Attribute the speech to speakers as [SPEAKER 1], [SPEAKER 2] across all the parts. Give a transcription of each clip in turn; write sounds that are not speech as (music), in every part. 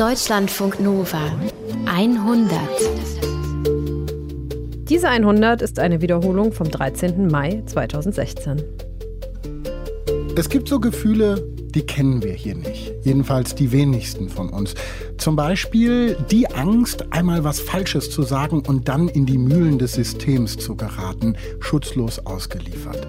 [SPEAKER 1] Deutschlandfunk Nova 100.
[SPEAKER 2] Diese 100 ist eine Wiederholung vom 13. Mai 2016.
[SPEAKER 3] Es gibt so Gefühle, die kennen wir hier nicht. Jedenfalls die wenigsten von uns. Zum Beispiel die Angst, einmal was Falsches zu sagen und dann in die Mühlen des Systems zu geraten, schutzlos ausgeliefert.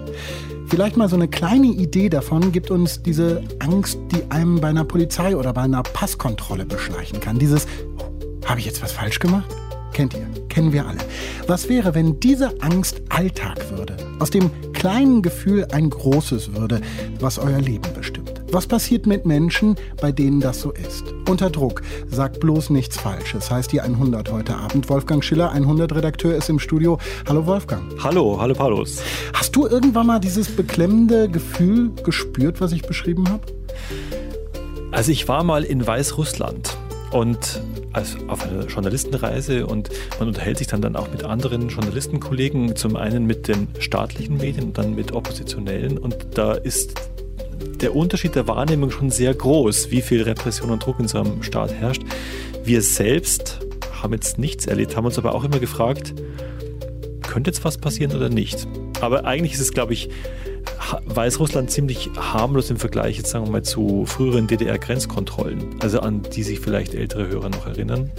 [SPEAKER 3] Vielleicht mal so eine kleine Idee davon gibt uns diese Angst, die einem bei einer Polizei oder bei einer Passkontrolle beschleichen kann. Dieses, oh, habe ich jetzt was falsch gemacht? Kennt ihr, kennen wir alle. Was wäre, wenn diese Angst Alltag würde? Aus dem kleinen Gefühl ein großes würde, was euer Leben bestimmt. Was passiert mit Menschen, bei denen das so ist? Unter Druck, sagt bloß nichts Falsches, heißt die 100 heute Abend. Wolfgang Schiller, 100 Redakteur, ist im Studio. Hallo Wolfgang.
[SPEAKER 4] Hallo, hallo Paulus.
[SPEAKER 3] Hast du irgendwann mal dieses beklemmende Gefühl gespürt, was ich beschrieben habe?
[SPEAKER 4] Also ich war mal in Weißrussland und also auf einer Journalistenreise und man unterhält sich dann, dann auch mit anderen Journalistenkollegen, zum einen mit den staatlichen Medien und dann mit oppositionellen und da ist der Unterschied der Wahrnehmung schon sehr groß, wie viel Repression und Druck in so einem Staat herrscht. Wir selbst haben jetzt nichts erlebt, haben uns aber auch immer gefragt, könnte jetzt was passieren oder nicht? Aber eigentlich ist es, glaube ich, Weißrussland ziemlich harmlos im Vergleich jetzt sagen wir mal zu früheren DDR-Grenzkontrollen, also an die sich vielleicht ältere Hörer noch erinnern.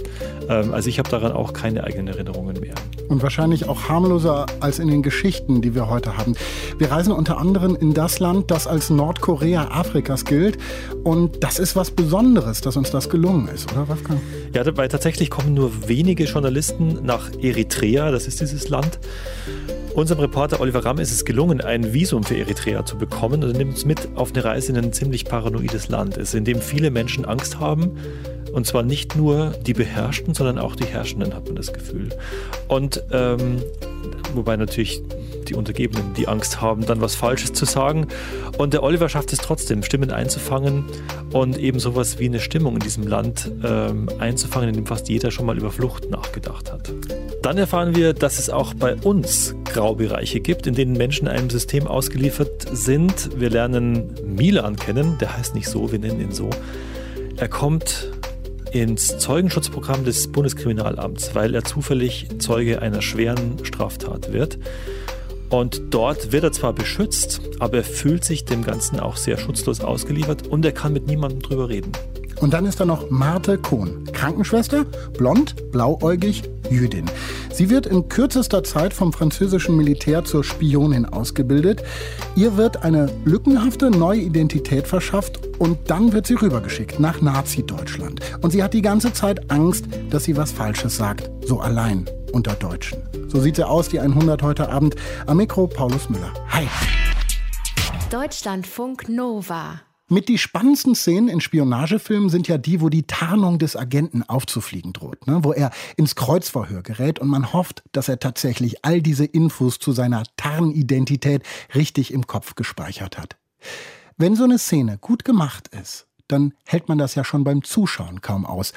[SPEAKER 4] Ähm, also ich habe daran auch keine eigenen Erinnerungen mehr.
[SPEAKER 3] Und wahrscheinlich auch harmloser als in den Geschichten, die wir heute haben. Wir reisen unter anderem in das Land, das als Nordkorea Afrikas gilt. Und das ist was Besonderes, dass uns das gelungen ist, oder Wolfgang?
[SPEAKER 4] Ja, weil tatsächlich kommen nur wenige Journalisten nach Eritrea, das ist dieses Land. Unserem Reporter Oliver Ramm ist es gelungen, ein Visum für Eritrea zu bekommen und er nimmt uns mit auf eine Reise in ein ziemlich paranoides Land in dem viele Menschen Angst haben. Und zwar nicht nur die Beherrschten, sondern auch die Herrschenden, hat man das Gefühl. Und ähm, wobei natürlich die Untergebenen die Angst haben, dann was Falsches zu sagen. Und der Oliver schafft es trotzdem, Stimmen einzufangen und eben sowas wie eine Stimmung in diesem Land ähm, einzufangen, in dem fast jeder schon mal über Flucht nachgedacht hat. Dann erfahren wir, dass es auch bei uns Graubereiche gibt, in denen Menschen einem System ausgeliefert sind. Wir lernen Milan kennen, der heißt nicht so, wir nennen ihn so. Er kommt ins Zeugenschutzprogramm des Bundeskriminalamts, weil er zufällig Zeuge einer schweren Straftat wird. Und dort wird er zwar beschützt, aber er fühlt sich dem Ganzen auch sehr schutzlos ausgeliefert und er kann mit niemandem drüber reden.
[SPEAKER 3] Und dann ist da noch Marte Kohn, Krankenschwester, blond, blauäugig, Jüdin. Sie wird in kürzester Zeit vom französischen Militär zur Spionin ausgebildet. Ihr wird eine lückenhafte neue Identität verschafft und dann wird sie rübergeschickt nach Nazi-Deutschland. Und sie hat die ganze Zeit Angst, dass sie was Falsches sagt, so allein unter Deutschen. So sieht sie aus, die 100 heute Abend. Am Mikro Paulus Müller. Hi.
[SPEAKER 1] Deutschlandfunk Nova.
[SPEAKER 3] Mit die spannendsten Szenen in Spionagefilmen sind ja die, wo die Tarnung des Agenten aufzufliegen droht, ne? wo er ins Kreuzverhör gerät und man hofft, dass er tatsächlich all diese Infos zu seiner Tarnidentität richtig im Kopf gespeichert hat. Wenn so eine Szene gut gemacht ist, dann hält man das ja schon beim Zuschauen kaum aus,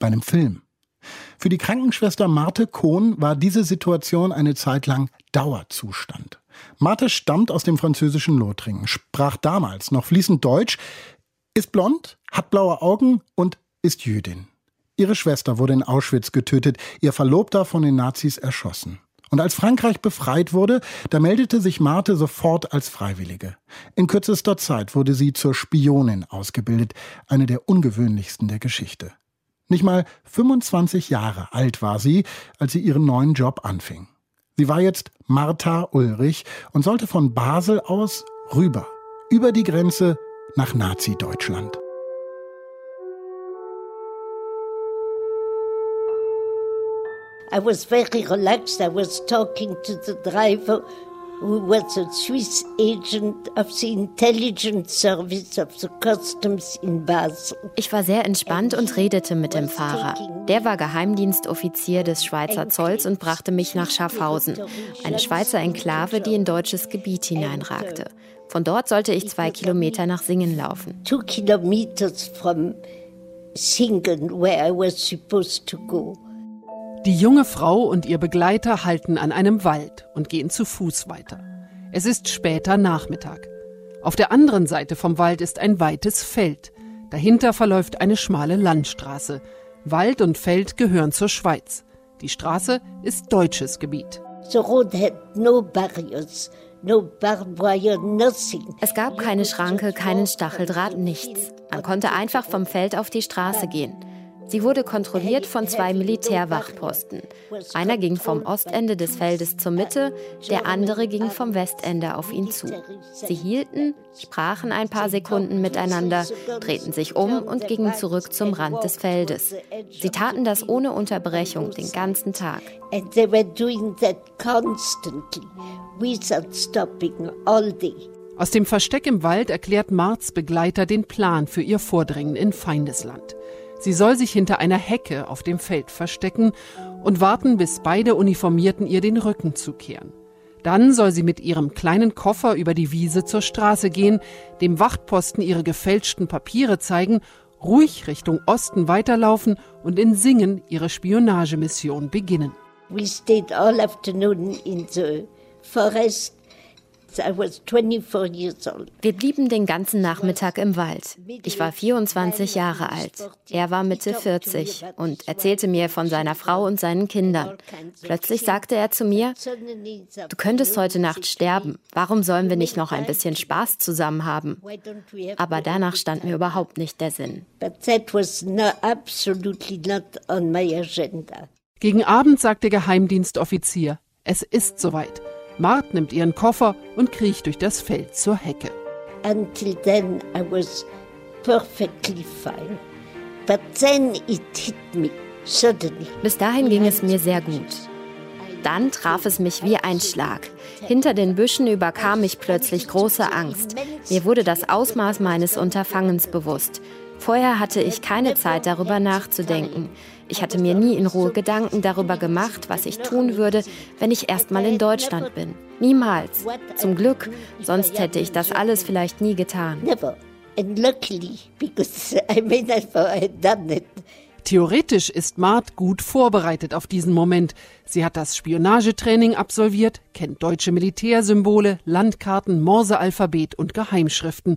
[SPEAKER 3] bei einem Film. Für die Krankenschwester Marte Kohn war diese Situation eine Zeit lang Dauerzustand. Marte stammt aus dem französischen Lothringen, sprach damals noch fließend Deutsch, ist blond, hat blaue Augen und ist Jüdin. Ihre Schwester wurde in Auschwitz getötet, ihr Verlobter von den Nazis erschossen. Und als Frankreich befreit wurde, da meldete sich Marte sofort als Freiwillige. In kürzester Zeit wurde sie zur Spionin ausgebildet, eine der ungewöhnlichsten der Geschichte. Nicht mal 25 Jahre alt war sie, als sie ihren neuen Job anfing. Sie war jetzt Martha Ulrich und sollte von Basel aus rüber, über die Grenze nach Nazi-Deutschland.
[SPEAKER 5] I was very relaxed. I was talking to the driver who was a Swiss agent of the intelligence service of the customs in Basel.
[SPEAKER 1] Ich war sehr entspannt und redete mit dem Fahrer. Der war Geheimdienstoffizier des Schweizer Zolls und brachte mich nach Schaffhausen, eine Schweizer Enklave, die in deutsches Gebiet hineinragte. Von dort sollte ich zwei Kilometer nach Singen laufen.
[SPEAKER 5] Two kilometers from Singen, where I was supposed to go.
[SPEAKER 6] Die junge Frau und ihr Begleiter halten an einem Wald und gehen zu Fuß weiter. Es ist später Nachmittag. Auf der anderen Seite vom Wald ist ein weites Feld. Dahinter verläuft eine schmale Landstraße. Wald und Feld gehören zur Schweiz. Die Straße ist deutsches Gebiet.
[SPEAKER 1] Es gab keine Schranke, keinen Stacheldraht, nichts. Man konnte einfach vom Feld auf die Straße gehen. Sie wurde kontrolliert von zwei Militärwachposten. Einer ging vom Ostende des Feldes zur Mitte, der andere ging vom Westende auf ihn zu. Sie hielten, sprachen ein paar Sekunden miteinander, drehten sich um und gingen zurück zum Rand des Feldes. Sie taten das ohne Unterbrechung den ganzen Tag.
[SPEAKER 6] Aus dem Versteck im Wald erklärt Marts Begleiter den Plan für ihr Vordringen in Feindesland. Sie soll sich hinter einer Hecke auf dem Feld verstecken und warten, bis beide Uniformierten ihr den Rücken zukehren. Dann soll sie mit ihrem kleinen Koffer über die Wiese zur Straße gehen, dem Wachtposten ihre gefälschten Papiere zeigen, ruhig Richtung Osten weiterlaufen und in Singen ihre Spionagemission beginnen.
[SPEAKER 5] We stayed all afternoon in the forest
[SPEAKER 1] wir blieben den ganzen Nachmittag im Wald. Ich war 24 Jahre alt. Er war Mitte 40 und erzählte mir von seiner Frau und seinen Kindern. Plötzlich sagte er zu mir, du könntest heute Nacht sterben. Warum sollen wir nicht noch ein bisschen Spaß zusammen haben? Aber danach stand mir überhaupt nicht der Sinn.
[SPEAKER 6] Gegen Abend sagt der Geheimdienstoffizier, es ist soweit. Mart nimmt ihren Koffer und kriecht durch das Feld zur Hecke.
[SPEAKER 5] Until then I was perfectly fine. But then it hit me suddenly.
[SPEAKER 1] Bis dahin ging es mir sehr gut. Dann traf es mich wie ein Schlag. Hinter den Büschen überkam mich plötzlich große Angst. Mir wurde das Ausmaß meines Unterfangens bewusst. Vorher hatte ich keine Zeit darüber nachzudenken. Ich hatte mir nie in Ruhe Gedanken darüber gemacht, was ich tun würde, wenn ich erst mal in Deutschland bin. Niemals. Zum Glück, sonst hätte ich das alles vielleicht nie getan.
[SPEAKER 6] Theoretisch ist Mart gut vorbereitet auf diesen Moment. Sie hat das Spionagetraining absolviert, kennt deutsche Militärsymbole, Landkarten, Morsealphabet und Geheimschriften.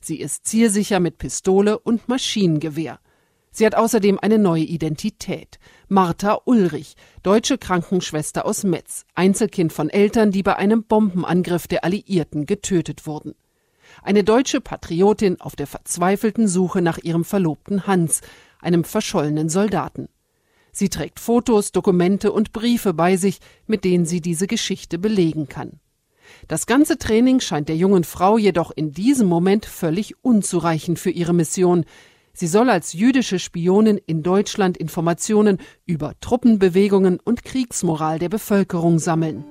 [SPEAKER 6] Sie ist zielsicher mit Pistole und Maschinengewehr. Sie hat außerdem eine neue Identität. Martha Ulrich, deutsche Krankenschwester aus Metz, Einzelkind von Eltern, die bei einem Bombenangriff der Alliierten getötet wurden. Eine deutsche Patriotin auf der verzweifelten Suche nach ihrem Verlobten Hans, einem verschollenen Soldaten. Sie trägt Fotos, Dokumente und Briefe bei sich, mit denen sie diese Geschichte belegen kann. Das ganze Training scheint der jungen Frau jedoch in diesem Moment völlig unzureichend für ihre Mission, Sie soll als jüdische Spionin in Deutschland Informationen über Truppenbewegungen und Kriegsmoral der Bevölkerung sammeln.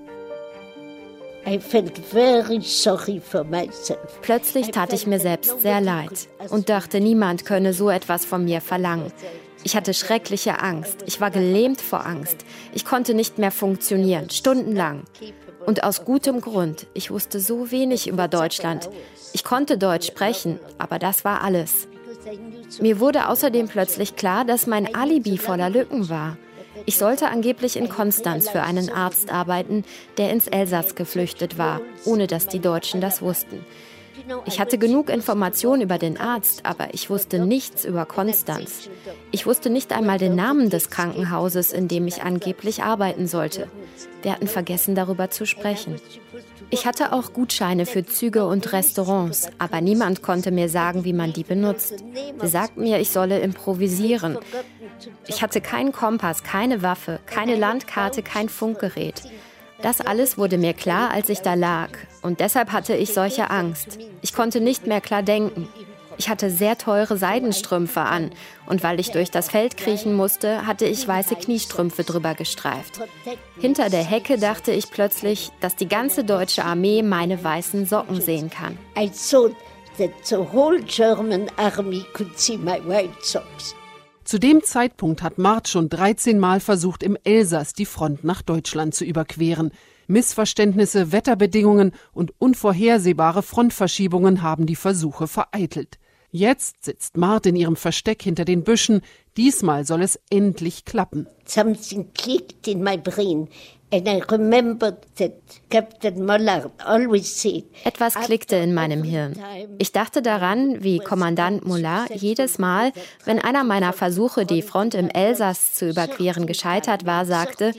[SPEAKER 1] Plötzlich tat ich mir selbst sehr leid und dachte, niemand könne so etwas von mir verlangen. Ich hatte schreckliche Angst. Ich war gelähmt vor Angst. Ich konnte nicht mehr funktionieren, stundenlang. Und aus gutem Grund. Ich wusste so wenig über Deutschland. Ich konnte Deutsch sprechen, aber das war alles. Mir wurde außerdem plötzlich klar, dass mein Alibi voller Lücken war. Ich sollte angeblich in Konstanz für einen Arzt arbeiten, der ins Elsass geflüchtet war, ohne dass die Deutschen das wussten. Ich hatte genug Informationen über den Arzt, aber ich wusste nichts über Konstanz. Ich wusste nicht einmal den Namen des Krankenhauses, in dem ich angeblich arbeiten sollte. Wir hatten vergessen, darüber zu sprechen. Ich hatte auch Gutscheine für Züge und Restaurants, aber niemand konnte mir sagen, wie man die benutzt. Sie sagten mir, ich solle improvisieren. Ich hatte keinen Kompass, keine Waffe, keine Landkarte, kein Funkgerät. Das alles wurde mir klar, als ich da lag, und deshalb hatte ich solche Angst. Ich konnte nicht mehr klar denken. Ich hatte sehr teure Seidenstrümpfe an und weil ich durch das Feld kriechen musste, hatte ich weiße Kniestrümpfe drüber gestreift. Hinter der Hecke dachte ich plötzlich, dass die ganze deutsche Armee meine weißen Socken sehen kann. I thought that the whole German army could
[SPEAKER 6] see my white socks. Zu dem Zeitpunkt hat Mart schon 13 Mal versucht, im Elsass die Front nach Deutschland zu überqueren. Missverständnisse, Wetterbedingungen und unvorhersehbare Frontverschiebungen haben die Versuche vereitelt. Jetzt sitzt Mart in ihrem Versteck hinter den Büschen. Diesmal soll es endlich klappen.
[SPEAKER 5] Something clicked in my brain
[SPEAKER 1] Etwas klickte in meinem Hirn. Ich dachte daran, wie Kommandant Mollard jedes Mal, wenn einer meiner Versuche, die Front im Elsass zu überqueren, gescheitert war, sagte,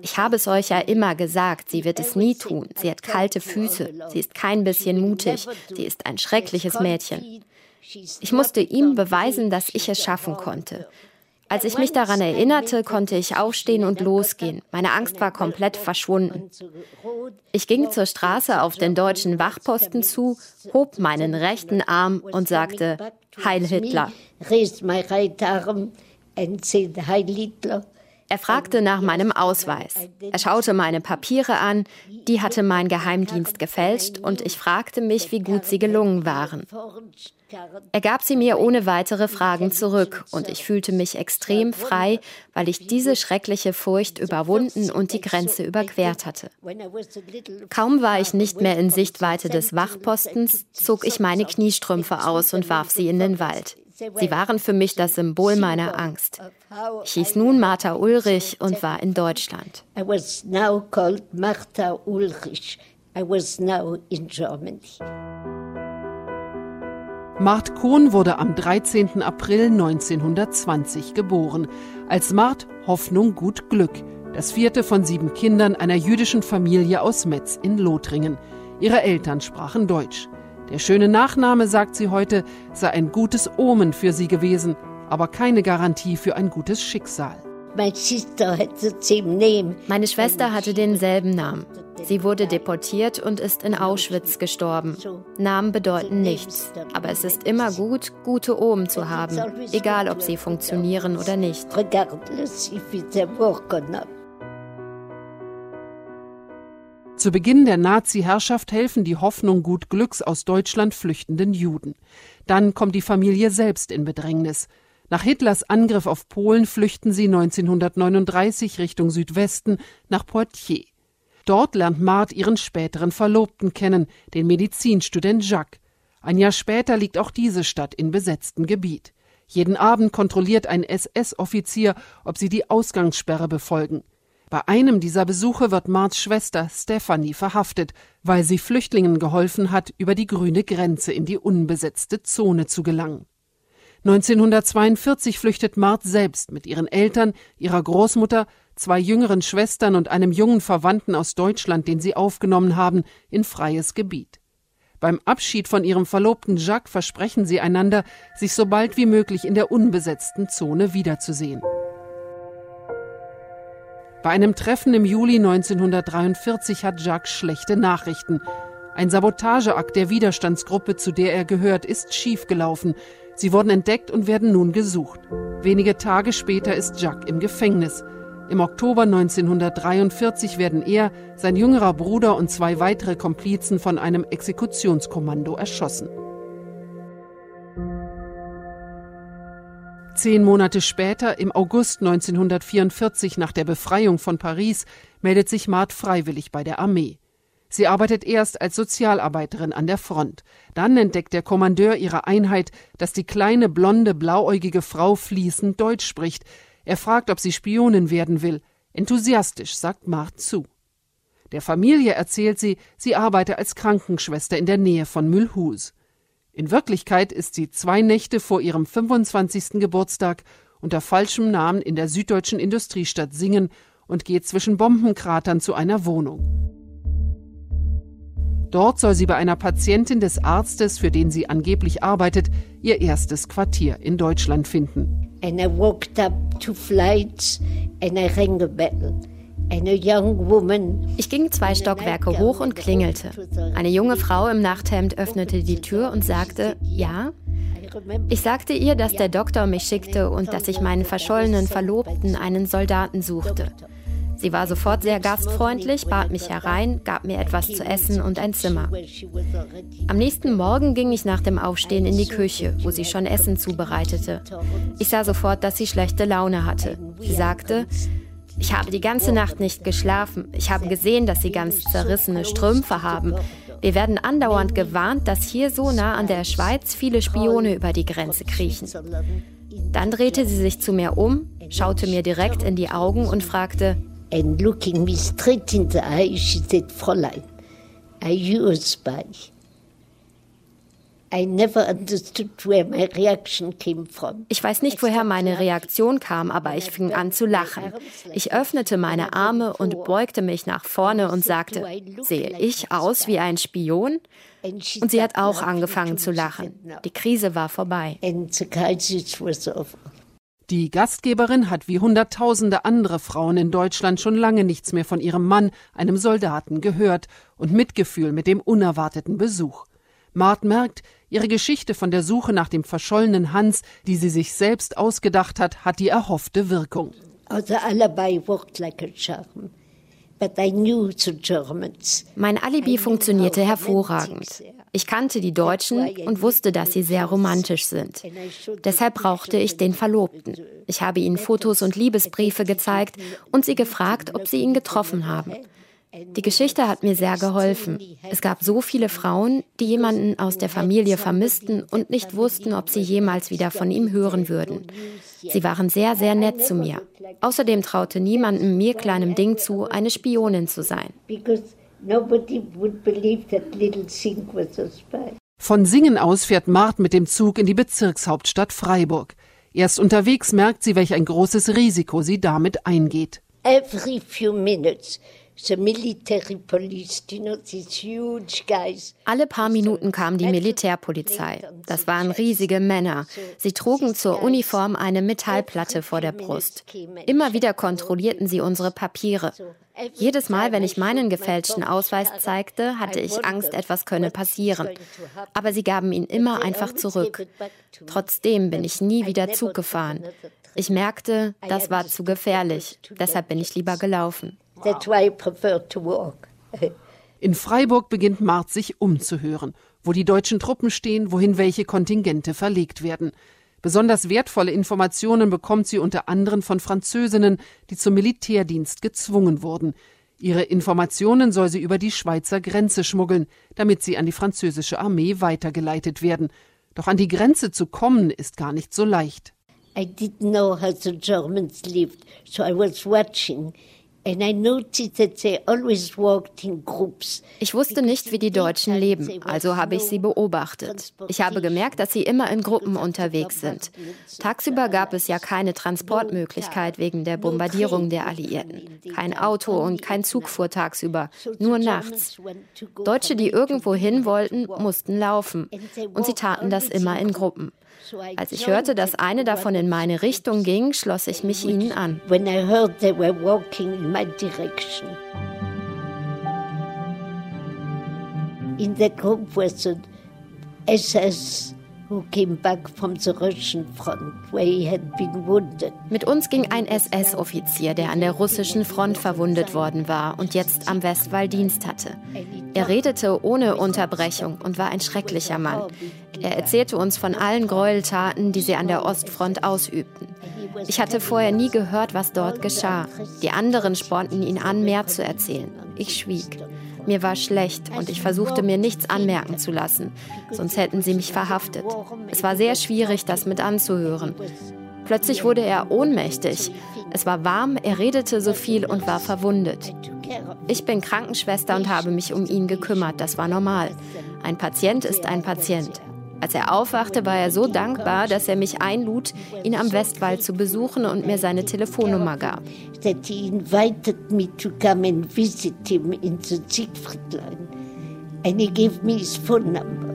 [SPEAKER 1] ich habe es euch ja immer gesagt, sie wird es nie tun. Sie hat kalte Füße, sie ist kein bisschen mutig, sie ist ein schreckliches Mädchen. Ich musste ihm beweisen, dass ich es schaffen konnte. Als ich mich daran erinnerte, konnte ich aufstehen und losgehen. Meine Angst war komplett verschwunden. Ich ging zur Straße auf den deutschen Wachposten zu, hob meinen rechten Arm und sagte Heil Hitler. Er fragte nach meinem Ausweis. Er schaute meine Papiere an, die hatte mein Geheimdienst gefälscht und ich fragte mich, wie gut sie gelungen waren. Er gab sie mir ohne weitere Fragen zurück und ich fühlte mich extrem frei, weil ich diese schreckliche Furcht überwunden und die Grenze überquert hatte. Kaum war ich nicht mehr in Sichtweite des Wachpostens, zog ich meine Kniestrümpfe aus und warf sie in den Wald. Sie waren für mich das Symbol meiner Angst. Ich hieß nun Martha Ulrich und war in Deutschland. I was now Martha Ulrich. I was now in Germany.
[SPEAKER 6] Mart Kohn wurde am 13. April 1920 geboren. Als Mart Hoffnung Gut Glück, das vierte von sieben Kindern einer jüdischen Familie aus Metz in Lothringen. Ihre Eltern sprachen Deutsch. Der schöne Nachname, sagt sie heute, sei ein gutes Omen für sie gewesen, aber keine Garantie für ein gutes Schicksal.
[SPEAKER 1] Meine Schwester hatte denselben Namen. Sie wurde deportiert und ist in Auschwitz gestorben. Namen bedeuten nichts, aber es ist immer gut, gute Omen zu haben, egal ob sie funktionieren oder nicht.
[SPEAKER 6] Zu Beginn der Nazi-Herrschaft helfen die Hoffnung gut Glücks aus Deutschland flüchtenden Juden. Dann kommt die Familie selbst in Bedrängnis. Nach Hitlers Angriff auf Polen flüchten sie 1939 Richtung Südwesten nach Poitiers. Dort lernt Mart ihren späteren Verlobten kennen, den Medizinstudent Jacques. Ein Jahr später liegt auch diese Stadt in besetztem Gebiet. Jeden Abend kontrolliert ein SS-Offizier, ob sie die Ausgangssperre befolgen. Bei einem dieser Besuche wird Marts Schwester Stephanie verhaftet, weil sie Flüchtlingen geholfen hat, über die grüne Grenze in die unbesetzte Zone zu gelangen. 1942 flüchtet Mart selbst mit ihren Eltern, ihrer Großmutter, zwei jüngeren Schwestern und einem jungen Verwandten aus Deutschland, den sie aufgenommen haben, in freies Gebiet. Beim Abschied von ihrem Verlobten Jacques versprechen sie einander, sich so bald wie möglich in der unbesetzten Zone wiederzusehen. Bei einem Treffen im Juli 1943 hat Jacques schlechte Nachrichten. Ein Sabotageakt der Widerstandsgruppe, zu der er gehört, ist schiefgelaufen. Sie wurden entdeckt und werden nun gesucht. Wenige Tage später ist Jacques im Gefängnis. Im Oktober 1943 werden er, sein jüngerer Bruder und zwei weitere Komplizen von einem Exekutionskommando erschossen. Zehn Monate später, im August 1944, nach der Befreiung von Paris, meldet sich Mart freiwillig bei der Armee. Sie arbeitet erst als Sozialarbeiterin an der Front. Dann entdeckt der Kommandeur ihrer Einheit, dass die kleine, blonde, blauäugige Frau fließend Deutsch spricht, er fragt, ob sie Spionin werden will. Enthusiastisch sagt Mart zu. Der Familie erzählt sie, sie arbeite als Krankenschwester in der Nähe von Mühlhus. In Wirklichkeit ist sie zwei Nächte vor ihrem 25. Geburtstag unter falschem Namen in der süddeutschen Industriestadt Singen und geht zwischen Bombenkratern zu einer Wohnung. Dort soll sie bei einer Patientin des Arztes, für den sie angeblich arbeitet, ihr erstes Quartier in Deutschland finden. And I walked up two flights
[SPEAKER 1] and I rang a bell. Ich ging zwei Stockwerke hoch und klingelte. Eine junge Frau im Nachthemd öffnete die Tür und sagte, ja. Ich sagte ihr, dass der Doktor mich schickte und dass ich meinen verschollenen Verlobten einen Soldaten suchte. Sie war sofort sehr gastfreundlich, bat mich herein, gab mir etwas zu essen und ein Zimmer. Am nächsten Morgen ging ich nach dem Aufstehen in die Küche, wo sie schon Essen zubereitete. Ich sah sofort, dass sie schlechte Laune hatte. Sie sagte, ich habe die ganze Nacht nicht geschlafen. Ich habe gesehen, dass sie ganz zerrissene Strümpfe haben. Wir werden andauernd gewarnt, dass hier so nah an der Schweiz viele Spione über die Grenze kriechen. Dann drehte sie sich zu mir um, schaute mir direkt in die Augen und fragte,
[SPEAKER 5] And looking me straight in the eye, she said, Fräulein, are you a spy?
[SPEAKER 1] Ich weiß nicht, woher meine Reaktion kam, aber ich fing an zu lachen. Ich öffnete meine Arme und beugte mich nach vorne und sagte, sehe ich aus wie ein Spion? Und sie hat auch angefangen zu lachen. Die Krise war vorbei.
[SPEAKER 6] Die Gastgeberin hat wie Hunderttausende andere Frauen in Deutschland schon lange nichts mehr von ihrem Mann, einem Soldaten, gehört und Mitgefühl mit dem unerwarteten Besuch. Mart merkt, ihre Geschichte von der Suche nach dem verschollenen Hans, die sie sich selbst ausgedacht hat, hat die erhoffte Wirkung.
[SPEAKER 5] Also.
[SPEAKER 1] Mein Alibi funktionierte hervorragend. Ich kannte die Deutschen und wusste, dass sie sehr romantisch sind. Deshalb brauchte ich den Verlobten. Ich habe ihnen Fotos und Liebesbriefe gezeigt und sie gefragt, ob sie ihn getroffen haben. Die Geschichte hat mir sehr geholfen. Es gab so viele Frauen, die jemanden aus der Familie vermissten und nicht wussten, ob sie jemals wieder von ihm hören würden. Sie waren sehr, sehr nett zu mir. Außerdem traute niemandem mir kleinem Ding zu, eine Spionin zu sein.
[SPEAKER 6] Von Singen aus fährt Mart mit dem Zug in die Bezirkshauptstadt Freiburg. Erst unterwegs merkt sie, welch ein großes Risiko sie damit eingeht.
[SPEAKER 5] Every few minutes
[SPEAKER 1] alle paar Minuten kam die Militärpolizei. Das waren riesige Männer. Sie trugen zur Uniform eine Metallplatte vor der Brust. Immer wieder kontrollierten sie unsere Papiere. Jedes Mal, wenn ich meinen gefälschten Ausweis zeigte, hatte ich Angst, etwas könne passieren. Aber sie gaben ihn immer einfach zurück. Trotzdem bin ich nie wieder Zug gefahren. Ich merkte, das war zu gefährlich. Deshalb bin ich lieber gelaufen. That's why I prefer
[SPEAKER 6] to walk. (laughs) In Freiburg beginnt Mart sich umzuhören, wo die deutschen Truppen stehen, wohin welche Kontingente verlegt werden. Besonders wertvolle Informationen bekommt sie unter anderem von Französinnen, die zum Militärdienst gezwungen wurden. Ihre Informationen soll sie über die Schweizer Grenze schmuggeln, damit sie an die französische Armee weitergeleitet werden. Doch an die Grenze zu kommen ist gar nicht so leicht. I didn't know how the Germans lived, so I was
[SPEAKER 1] watching. Ich wusste nicht, wie die Deutschen leben, also habe ich sie beobachtet. Ich habe gemerkt, dass sie immer in Gruppen unterwegs sind. Tagsüber gab es ja keine Transportmöglichkeit wegen der Bombardierung der Alliierten. Kein Auto und kein Zug fuhr tagsüber, nur nachts. Deutsche, die irgendwo hin wollten, mussten laufen. Und sie taten das immer in Gruppen. Als ich hörte, dass eine davon in meine Richtung ging, schloss ich mich ihnen an. When I heard they were walking in my direction. In the group was an SS mit uns ging ein SS-Offizier, der an der russischen Front verwundet worden war und jetzt am Westwall Dienst hatte. Er redete ohne Unterbrechung und war ein schrecklicher Mann. Er erzählte uns von allen Gräueltaten, die sie an der Ostfront ausübten. Ich hatte vorher nie gehört, was dort geschah. Die anderen spornten ihn an, mehr zu erzählen. Ich schwieg. Mir war schlecht und ich versuchte mir nichts anmerken zu lassen, sonst hätten sie mich verhaftet. Es war sehr schwierig, das mit anzuhören. Plötzlich wurde er ohnmächtig. Es war warm, er redete so viel und war verwundet. Ich bin Krankenschwester und habe mich um ihn gekümmert, das war normal. Ein Patient ist ein Patient. Als er aufwachte, war er so dankbar, dass er mich einlud, ihn am Westwall zu besuchen und mir seine Telefonnummer gab. That he invited me to come and visit him in the Siegfriedlein. And he gave me his phone number.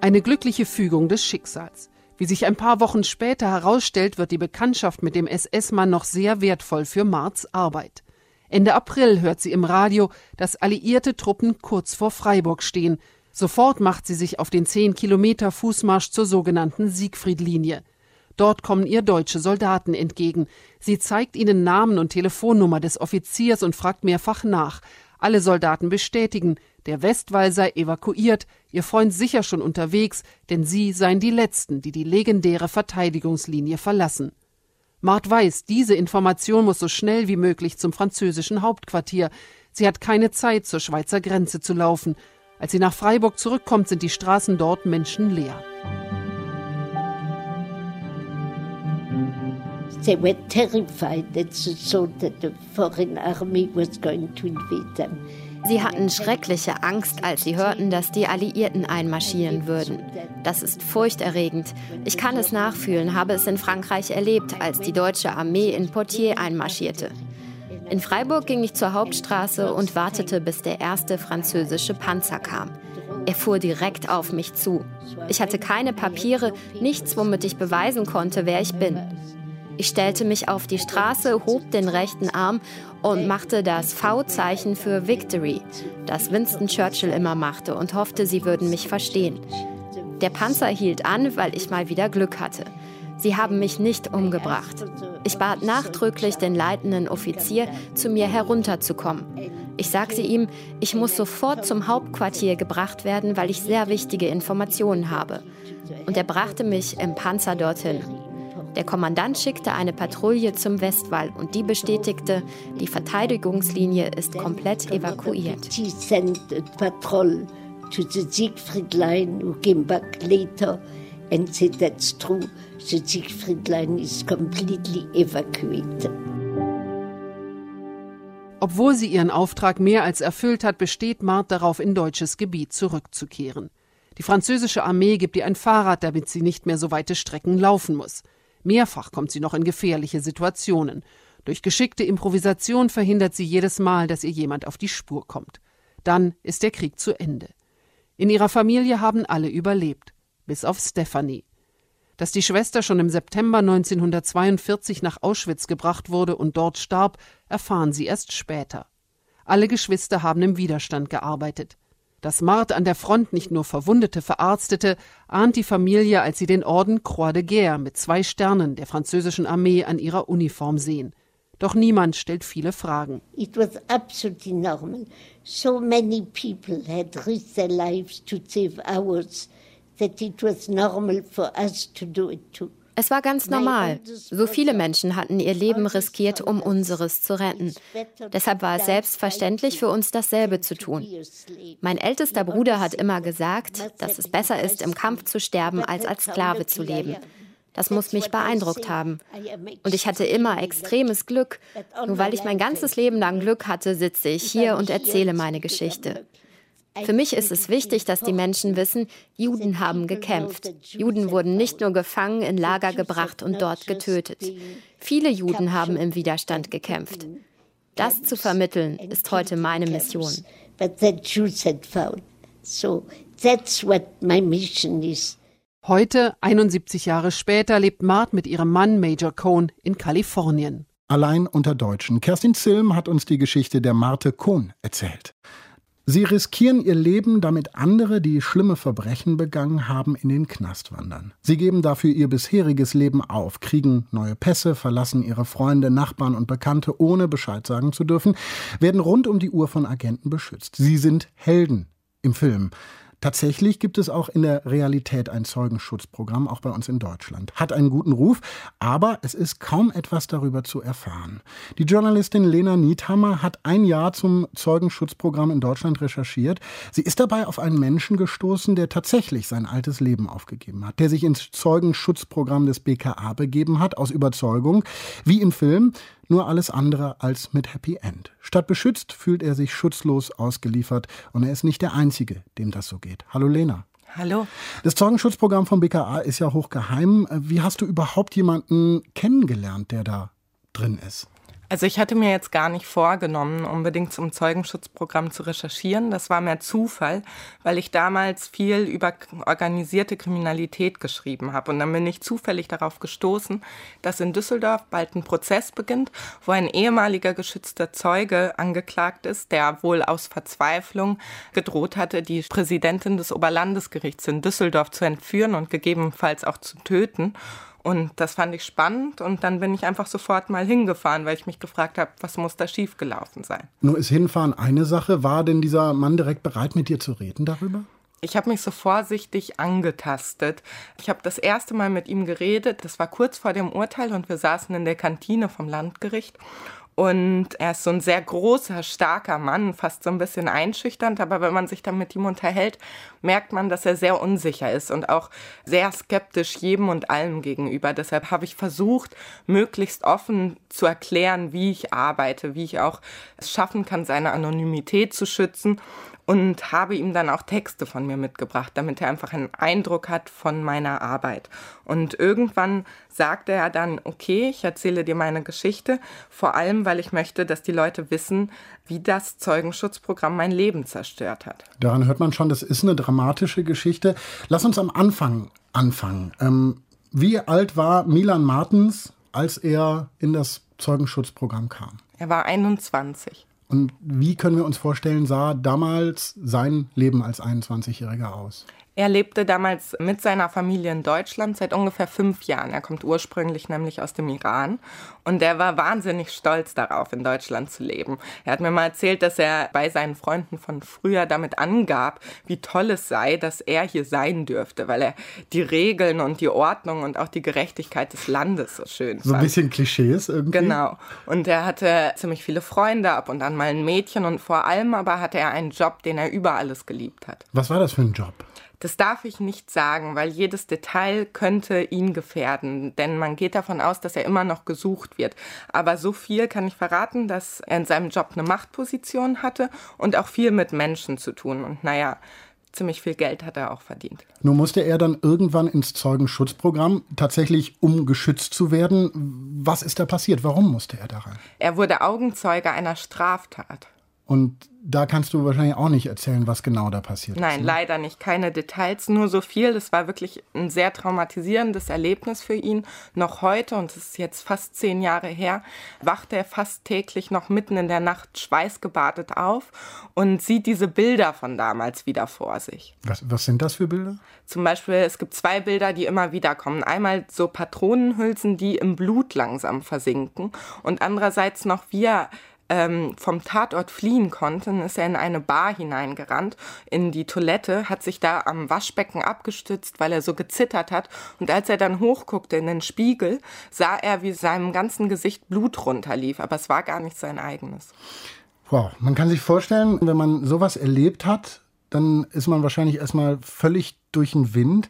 [SPEAKER 6] Eine glückliche Fügung des Schicksals. Wie sich ein paar Wochen später herausstellt, wird die Bekanntschaft mit dem SS-Mann noch sehr wertvoll für Marts Arbeit. Ende April hört sie im Radio, dass alliierte Truppen kurz vor Freiburg stehen Sofort macht sie sich auf den zehn Kilometer Fußmarsch zur sogenannten Siegfriedlinie. Dort kommen ihr deutsche Soldaten entgegen. Sie zeigt ihnen Namen und Telefonnummer des Offiziers und fragt mehrfach nach. Alle Soldaten bestätigen, der Westwall sei evakuiert, ihr Freund sicher schon unterwegs, denn sie seien die Letzten, die die legendäre Verteidigungslinie verlassen. Mart weiß, diese Information muss so schnell wie möglich zum französischen Hauptquartier. Sie hat keine Zeit, zur Schweizer Grenze zu laufen. Als sie nach Freiburg zurückkommt, sind die Straßen dort menschenleer.
[SPEAKER 5] They were terrified at the thought that the foreign army was going to invade them.
[SPEAKER 1] Sie hatten schreckliche Angst, als sie hörten, dass die Alliierten einmarschieren würden. Das ist furchterregend. Ich kann es nachfühlen, habe es in Frankreich erlebt, als die deutsche Armee in Poitiers einmarschierte. In Freiburg ging ich zur Hauptstraße und wartete, bis der erste französische Panzer kam. Er fuhr direkt auf mich zu. Ich hatte keine Papiere, nichts, womit ich beweisen konnte, wer ich bin. Ich stellte mich auf die Straße, hob den rechten Arm und machte das V-Zeichen für Victory, das Winston Churchill immer machte und hoffte, sie würden mich verstehen. Der Panzer hielt an, weil ich mal wieder Glück hatte. Sie haben mich nicht umgebracht. Ich bat nachdrücklich den leitenden Offizier, zu mir herunterzukommen. Ich sagte ihm, ich muss sofort zum Hauptquartier gebracht werden, weil ich sehr wichtige Informationen habe. Und er brachte mich im Panzer dorthin. Der Kommandant schickte eine Patrouille zum Westwall und die bestätigte, die Verteidigungslinie ist komplett evakuiert.
[SPEAKER 5] Siegfried Line who came back later and said that's true. The Siegfried Line is completely evacuated.
[SPEAKER 6] Obwohl sie ihren Auftrag mehr als erfüllt hat, besteht Mart darauf, in deutsches Gebiet zurückzukehren. Die französische Armee gibt ihr ein Fahrrad, damit sie nicht mehr so weite Strecken laufen muss. Mehrfach kommt sie noch in gefährliche Situationen. Durch geschickte Improvisation verhindert sie jedes Mal, dass ihr jemand auf die Spur kommt. Dann ist der Krieg zu Ende. In ihrer Familie haben alle überlebt, bis auf Stephanie. Dass die Schwester schon im September 1942 nach Auschwitz gebracht wurde und dort starb, erfahren sie erst später. Alle Geschwister haben im Widerstand gearbeitet. Dass Mart an der Front nicht nur Verwundete verarztete, ahnt die Familie, als sie den Orden Croix de Guerre mit zwei Sternen der französischen Armee an ihrer Uniform sehen. Doch niemand stellt viele Fragen.
[SPEAKER 5] It was absolutely normal. So many people had risked their lives to save ours
[SPEAKER 1] Es war ganz normal. So viele Menschen hatten ihr Leben riskiert, um unseres zu retten. Deshalb war es selbstverständlich für uns dasselbe zu tun. Mein ältester Bruder hat immer gesagt, dass es besser ist, im Kampf zu sterben, als als Sklave zu leben. Das muss mich beeindruckt haben. Und ich hatte immer extremes Glück. Nur weil ich mein ganzes Leben lang Glück hatte, sitze ich hier und erzähle meine Geschichte. Für mich ist es wichtig, dass die Menschen wissen, Juden haben gekämpft. Juden wurden nicht nur gefangen, in Lager gebracht und dort getötet. Viele Juden haben im Widerstand gekämpft. Das zu vermitteln, ist heute meine Mission.
[SPEAKER 6] Heute, 71 Jahre später, lebt Mart mit ihrem Mann Major Cohn in Kalifornien.
[SPEAKER 3] Allein unter Deutschen. Kerstin Zilm hat uns die Geschichte der Marte Cohn erzählt. Sie riskieren ihr Leben, damit andere, die schlimme Verbrechen begangen haben, in den Knast wandern. Sie geben dafür ihr bisheriges Leben auf, kriegen neue Pässe, verlassen ihre Freunde, Nachbarn und Bekannte, ohne Bescheid sagen zu dürfen, werden rund um die Uhr von Agenten beschützt. Sie sind Helden im Film. Tatsächlich gibt es auch in der Realität ein Zeugenschutzprogramm, auch bei uns in Deutschland. Hat einen guten Ruf, aber es ist kaum etwas darüber zu erfahren. Die Journalistin Lena Niethammer hat ein Jahr zum Zeugenschutzprogramm in Deutschland recherchiert. Sie ist dabei auf einen Menschen gestoßen, der tatsächlich sein altes Leben aufgegeben hat, der sich ins Zeugenschutzprogramm des BKA begeben hat, aus Überzeugung, wie im Film, nur alles andere als mit Happy End. Statt beschützt fühlt er sich schutzlos ausgeliefert und er ist nicht der Einzige, dem das so geht. Hallo Lena.
[SPEAKER 7] Hallo.
[SPEAKER 3] Das Zeugenschutzprogramm vom BKA ist ja hochgeheim. Wie hast du überhaupt jemanden kennengelernt, der da drin ist?
[SPEAKER 7] Also ich hatte mir jetzt gar nicht vorgenommen, unbedingt zum Zeugenschutzprogramm zu recherchieren. Das war mehr Zufall, weil ich damals viel über organisierte Kriminalität geschrieben habe. Und dann bin ich zufällig darauf gestoßen, dass in Düsseldorf bald ein Prozess beginnt, wo ein ehemaliger geschützter Zeuge angeklagt ist, der wohl aus Verzweiflung gedroht hatte, die Präsidentin des Oberlandesgerichts in Düsseldorf zu entführen und gegebenenfalls auch zu töten. Und das fand ich spannend und dann bin ich einfach sofort mal hingefahren, weil ich mich gefragt habe, was muss da schiefgelaufen sein.
[SPEAKER 3] Nur ist hinfahren eine Sache. War denn dieser Mann direkt bereit, mit dir zu reden darüber?
[SPEAKER 7] Ich habe mich so vorsichtig angetastet. Ich habe das erste Mal mit ihm geredet. Das war kurz vor dem Urteil und wir saßen in der Kantine vom Landgericht. Und er ist so ein sehr großer, starker Mann, fast so ein bisschen einschüchternd. Aber wenn man sich dann mit ihm unterhält, merkt man, dass er sehr unsicher ist und auch sehr skeptisch jedem und allem gegenüber. Deshalb habe ich versucht, möglichst offen zu erklären, wie ich arbeite, wie ich auch es schaffen kann, seine Anonymität zu schützen und habe ihm dann auch Texte von mir mitgebracht, damit er einfach einen Eindruck hat von meiner Arbeit. Und irgendwann sagte er dann, okay, ich erzähle dir meine Geschichte, vor allem weil ich möchte, dass die Leute wissen, wie das Zeugenschutzprogramm mein Leben zerstört hat.
[SPEAKER 3] Daran hört man schon, das ist eine dramatische Geschichte. Lass uns am Anfang anfangen. Ähm, wie alt war Milan Martens, als er in das Zeugenschutzprogramm kam?
[SPEAKER 7] Er war 21.
[SPEAKER 3] Und wie können wir uns vorstellen, sah damals sein Leben als 21-Jähriger aus?
[SPEAKER 7] Er lebte damals mit seiner Familie in Deutschland seit ungefähr fünf Jahren. Er kommt ursprünglich nämlich aus dem Iran und er war wahnsinnig stolz darauf, in Deutschland zu leben. Er hat mir mal erzählt, dass er bei seinen Freunden von früher damit angab, wie toll es sei, dass er hier sein dürfte, weil er die Regeln und die Ordnung und auch die Gerechtigkeit des Landes so schön fand.
[SPEAKER 3] So ein bisschen Klischees irgendwie.
[SPEAKER 7] Genau. Und er hatte ziemlich viele Freunde, ab und an mal ein Mädchen und vor allem aber hatte er einen Job, den er über alles geliebt hat.
[SPEAKER 3] Was war das für ein Job?
[SPEAKER 7] Das darf ich nicht sagen, weil jedes Detail könnte ihn gefährden, denn man geht davon aus, dass er immer noch gesucht wird. Aber so viel kann ich verraten, dass er in seinem Job eine Machtposition hatte und auch viel mit Menschen zu tun. Und naja, ziemlich viel Geld hat er auch verdient.
[SPEAKER 3] Nun musste er dann irgendwann ins Zeugenschutzprogramm, tatsächlich um geschützt zu werden. Was ist da passiert? Warum musste er da rein?
[SPEAKER 7] Er wurde Augenzeuge einer Straftat.
[SPEAKER 3] Und da kannst du wahrscheinlich auch nicht erzählen, was genau da passiert
[SPEAKER 7] Nein,
[SPEAKER 3] ist.
[SPEAKER 7] Nein, ne? leider nicht. Keine Details, nur so viel. Das war wirklich ein sehr traumatisierendes Erlebnis für ihn. Noch heute, und es ist jetzt fast zehn Jahre her, wacht er fast täglich noch mitten in der Nacht schweißgebadet auf und sieht diese Bilder von damals wieder vor sich.
[SPEAKER 3] Was, was sind das für Bilder?
[SPEAKER 7] Zum Beispiel, es gibt zwei Bilder, die immer wieder kommen. Einmal so Patronenhülsen, die im Blut langsam versinken und andererseits noch wie er ähm, vom Tatort fliehen konnten, ist er in eine Bar hineingerannt, in die Toilette, hat sich da am Waschbecken abgestützt, weil er so gezittert hat. Und als er dann hochguckte in den Spiegel, sah er, wie seinem ganzen Gesicht Blut runterlief. Aber es war gar nicht sein eigenes.
[SPEAKER 3] Wow, man kann sich vorstellen, wenn man sowas erlebt hat, dann ist man wahrscheinlich erstmal völlig durch den Wind.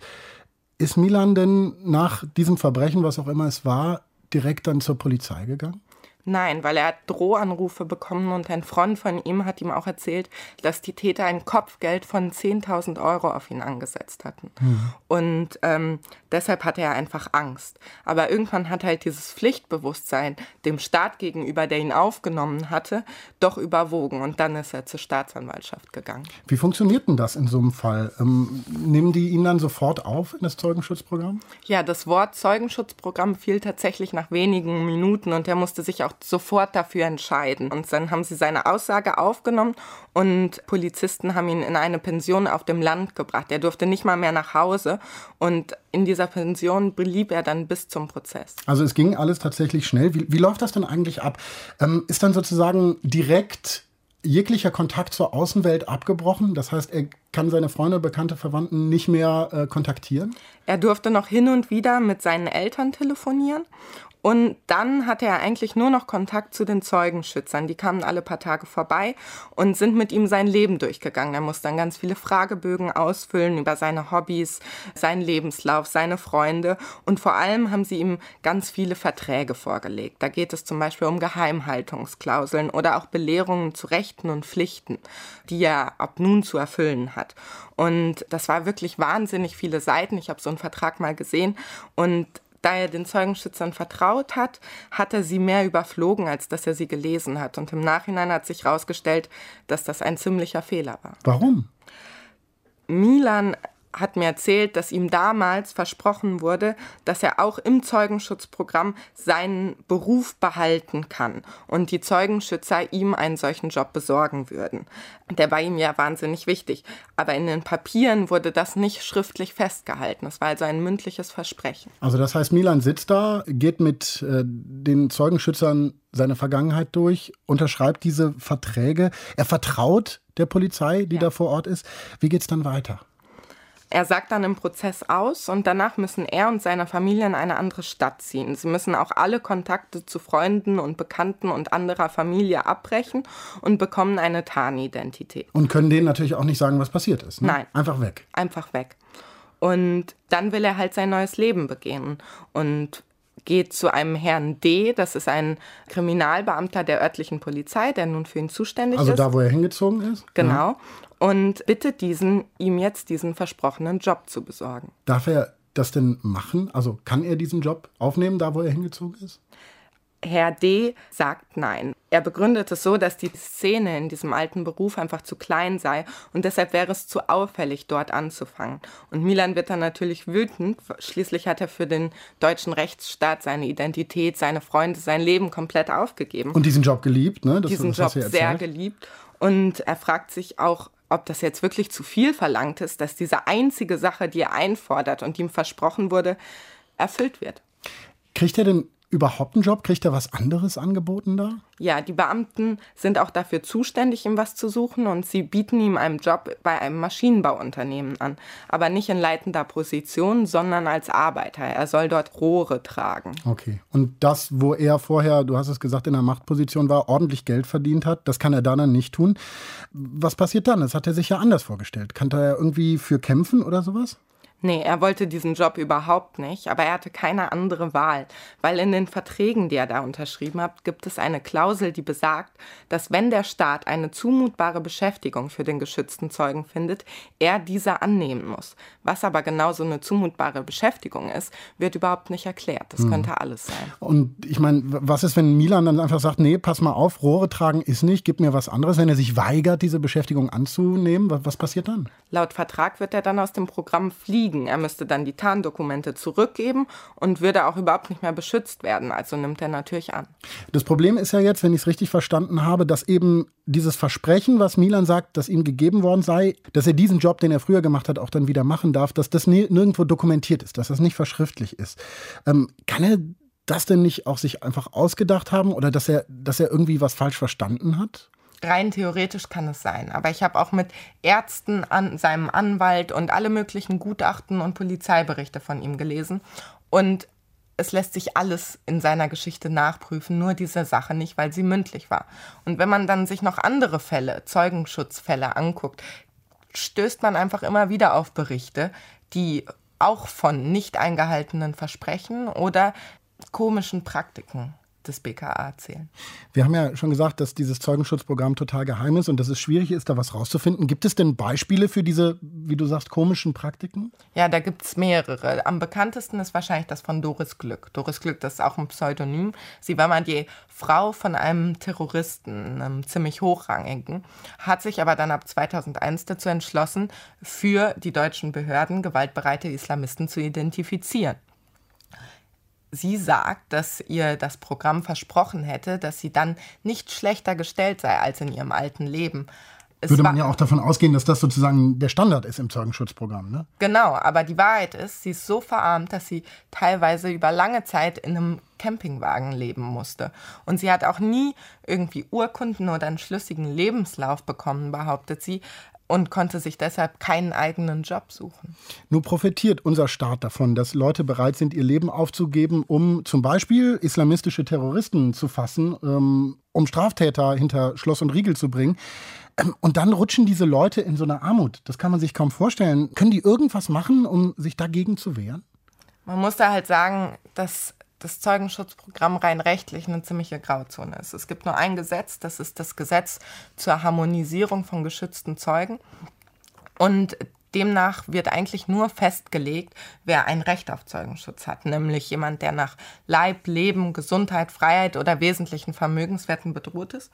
[SPEAKER 3] Ist Milan denn nach diesem Verbrechen, was auch immer es war, direkt dann zur Polizei gegangen?
[SPEAKER 7] Nein, weil er hat Drohanrufe bekommen und ein Freund von ihm hat ihm auch erzählt, dass die Täter ein Kopfgeld von 10.000 Euro auf ihn angesetzt hatten. Mhm. Und ähm, deshalb hatte er einfach Angst. Aber irgendwann hat halt dieses Pflichtbewusstsein dem Staat gegenüber, der ihn aufgenommen hatte, doch überwogen. Und dann ist er zur Staatsanwaltschaft gegangen.
[SPEAKER 3] Wie funktioniert denn das in so einem Fall? Ähm, nehmen die ihn dann sofort auf in das Zeugenschutzprogramm?
[SPEAKER 7] Ja, das Wort Zeugenschutzprogramm fiel tatsächlich nach wenigen Minuten und er musste sich auch sofort dafür entscheiden. Und dann haben sie seine Aussage aufgenommen und Polizisten haben ihn in eine Pension auf dem Land gebracht. Er durfte nicht mal mehr nach Hause und in dieser Pension blieb er dann bis zum Prozess.
[SPEAKER 3] Also es ging alles tatsächlich schnell. Wie, wie läuft das denn eigentlich ab? Ähm, ist dann sozusagen direkt jeglicher Kontakt zur Außenwelt abgebrochen. Das heißt, er kann seine Freunde, bekannte Verwandten nicht mehr äh, kontaktieren.
[SPEAKER 7] Er durfte noch hin und wieder mit seinen Eltern telefonieren und dann hatte er eigentlich nur noch Kontakt zu den Zeugenschützern. Die kamen alle paar Tage vorbei und sind mit ihm sein Leben durchgegangen. Er musste dann ganz viele Fragebögen ausfüllen über seine Hobbys, seinen Lebenslauf, seine Freunde. Und vor allem haben sie ihm ganz viele Verträge vorgelegt. Da geht es zum Beispiel um Geheimhaltungsklauseln oder auch Belehrungen zu Rechten und Pflichten, die er ab nun zu erfüllen hat. Und das war wirklich wahnsinnig viele Seiten. Ich habe so einen Vertrag mal gesehen. Und da er den Zeugenschützern vertraut hat, hat er sie mehr überflogen, als dass er sie gelesen hat. Und im Nachhinein hat sich herausgestellt, dass das ein ziemlicher Fehler war.
[SPEAKER 3] Warum?
[SPEAKER 7] Milan hat mir erzählt, dass ihm damals versprochen wurde, dass er auch im Zeugenschutzprogramm seinen Beruf behalten kann und die Zeugenschützer ihm einen solchen Job besorgen würden. Der war ihm ja wahnsinnig wichtig. Aber in den Papieren wurde das nicht schriftlich festgehalten. Es war also ein mündliches Versprechen.
[SPEAKER 3] Also das heißt, Milan sitzt da, geht mit äh, den Zeugenschützern seine Vergangenheit durch, unterschreibt diese Verträge. Er vertraut der Polizei, die ja. da vor Ort ist. Wie geht es dann weiter?
[SPEAKER 7] Er sagt dann im Prozess aus und danach müssen er und seine Familie in eine andere Stadt ziehen. Sie müssen auch alle Kontakte zu Freunden und Bekannten und anderer Familie abbrechen und bekommen eine Tarnidentität.
[SPEAKER 3] Und können denen natürlich auch nicht sagen, was passiert ist. Ne?
[SPEAKER 7] Nein.
[SPEAKER 3] Einfach weg.
[SPEAKER 7] Einfach weg. Und dann will er halt sein neues Leben beginnen und geht zu einem Herrn D., das ist ein Kriminalbeamter der örtlichen Polizei, der nun für ihn zuständig
[SPEAKER 3] Also
[SPEAKER 7] ist.
[SPEAKER 3] da, wo er hingezogen ist?
[SPEAKER 7] Genau. Und bittet diesen, ihm jetzt diesen versprochenen Job zu besorgen.
[SPEAKER 3] Darf er das denn machen? Also kann er diesen Job aufnehmen, da wo er hingezogen ist?
[SPEAKER 7] Herr D. sagt nein. Er begründet es so, dass die Szene in diesem alten Beruf einfach zu klein sei und deshalb wäre es zu auffällig, dort anzufangen. Und Milan wird dann natürlich wütend. Schließlich hat er für den deutschen Rechtsstaat seine Identität, seine Freunde, sein Leben komplett aufgegeben.
[SPEAKER 3] Und diesen Job geliebt, ne? Das,
[SPEAKER 7] diesen
[SPEAKER 3] das
[SPEAKER 7] Job sehr geliebt. Und er fragt sich auch, ob das jetzt wirklich zu viel verlangt ist, dass diese einzige Sache, die er einfordert und die ihm versprochen wurde, erfüllt wird.
[SPEAKER 3] Kriegt er denn überhaupt einen Job? Kriegt er was anderes angeboten da?
[SPEAKER 7] Ja, die Beamten sind auch dafür zuständig, ihm was zu suchen und sie bieten ihm einen Job bei einem Maschinenbauunternehmen an. Aber nicht in leitender Position, sondern als Arbeiter. Er soll dort Rohre tragen.
[SPEAKER 3] Okay. Und das, wo er vorher, du hast es gesagt, in einer Machtposition war, ordentlich Geld verdient hat, das kann er da dann nicht tun. Was passiert dann? Das hat er sich ja anders vorgestellt. Kann er irgendwie für kämpfen oder sowas?
[SPEAKER 7] Nee, er wollte diesen Job überhaupt nicht, aber er hatte keine andere Wahl, weil in den Verträgen, die er da unterschrieben hat, gibt es eine Klausel, die besagt, dass wenn der Staat eine zumutbare Beschäftigung für den geschützten Zeugen findet, er diese annehmen muss. Was aber genau so eine zumutbare Beschäftigung ist, wird überhaupt nicht erklärt. Das könnte alles sein.
[SPEAKER 3] Und ich meine, was ist, wenn Milan dann einfach sagt, nee, pass mal auf, Rohre tragen ist nicht, gib mir was anderes, wenn er sich weigert, diese Beschäftigung anzunehmen, was passiert dann?
[SPEAKER 7] Laut Vertrag wird er dann aus dem Programm fliegen. Er müsste dann die Tarndokumente zurückgeben und würde auch überhaupt nicht mehr beschützt werden. Also nimmt er natürlich an.
[SPEAKER 3] Das Problem ist ja jetzt, wenn ich es richtig verstanden habe, dass eben dieses Versprechen, was Milan sagt, das ihm gegeben worden sei, dass er diesen Job, den er früher gemacht hat, auch dann wieder machen darf, dass das ni- nirgendwo dokumentiert ist, dass das nicht verschriftlich ist. Ähm, kann er das denn nicht auch sich einfach ausgedacht haben oder dass er, dass er irgendwie was falsch verstanden hat?
[SPEAKER 7] Rein theoretisch kann es sein. Aber ich habe auch mit Ärzten, an, seinem Anwalt und alle möglichen Gutachten und Polizeiberichte von ihm gelesen. Und es lässt sich alles in seiner Geschichte nachprüfen, nur diese Sache nicht, weil sie mündlich war. Und wenn man dann sich noch andere Fälle, Zeugenschutzfälle anguckt, stößt man einfach immer wieder auf Berichte, die auch von nicht eingehaltenen Versprechen oder komischen Praktiken des BKA erzählen.
[SPEAKER 3] Wir haben ja schon gesagt, dass dieses Zeugenschutzprogramm total geheim ist und dass es schwierig ist, da was rauszufinden. Gibt es denn Beispiele für diese, wie du sagst, komischen Praktiken?
[SPEAKER 7] Ja, da gibt es mehrere. Am bekanntesten ist wahrscheinlich das von Doris Glück. Doris Glück, das ist auch ein Pseudonym. Sie war mal die Frau von einem Terroristen, einem ziemlich hochrangigen, hat sich aber dann ab 2001 dazu entschlossen, für die deutschen Behörden gewaltbereite Islamisten zu identifizieren. Sie sagt, dass ihr das Programm versprochen hätte, dass sie dann nicht schlechter gestellt sei als in ihrem alten Leben. Es
[SPEAKER 3] Würde man ja auch davon ausgehen, dass das sozusagen der Standard ist im Zeugenschutzprogramm, ne?
[SPEAKER 7] Genau, aber die Wahrheit ist, sie ist so verarmt, dass sie teilweise über lange Zeit in einem Campingwagen leben musste. Und sie hat auch nie irgendwie Urkunden oder einen schlüssigen Lebenslauf bekommen, behauptet sie, und konnte sich deshalb keinen eigenen Job suchen.
[SPEAKER 3] Nur profitiert unser Staat davon, dass Leute bereit sind, ihr Leben aufzugeben, um zum Beispiel islamistische Terroristen zu fassen, ähm, um Straftäter hinter Schloss und Riegel zu bringen. Ähm, und dann rutschen diese Leute in so eine Armut. Das kann man sich kaum vorstellen. Können die irgendwas machen, um sich dagegen zu wehren?
[SPEAKER 7] Man muss da halt sagen, dass das Zeugenschutzprogramm rein rechtlich eine ziemliche Grauzone ist. Es gibt nur ein Gesetz, das ist das Gesetz zur Harmonisierung von geschützten Zeugen. Und demnach wird eigentlich nur festgelegt, wer ein Recht auf Zeugenschutz hat, nämlich jemand, der nach Leib, Leben, Gesundheit, Freiheit oder wesentlichen Vermögenswerten bedroht ist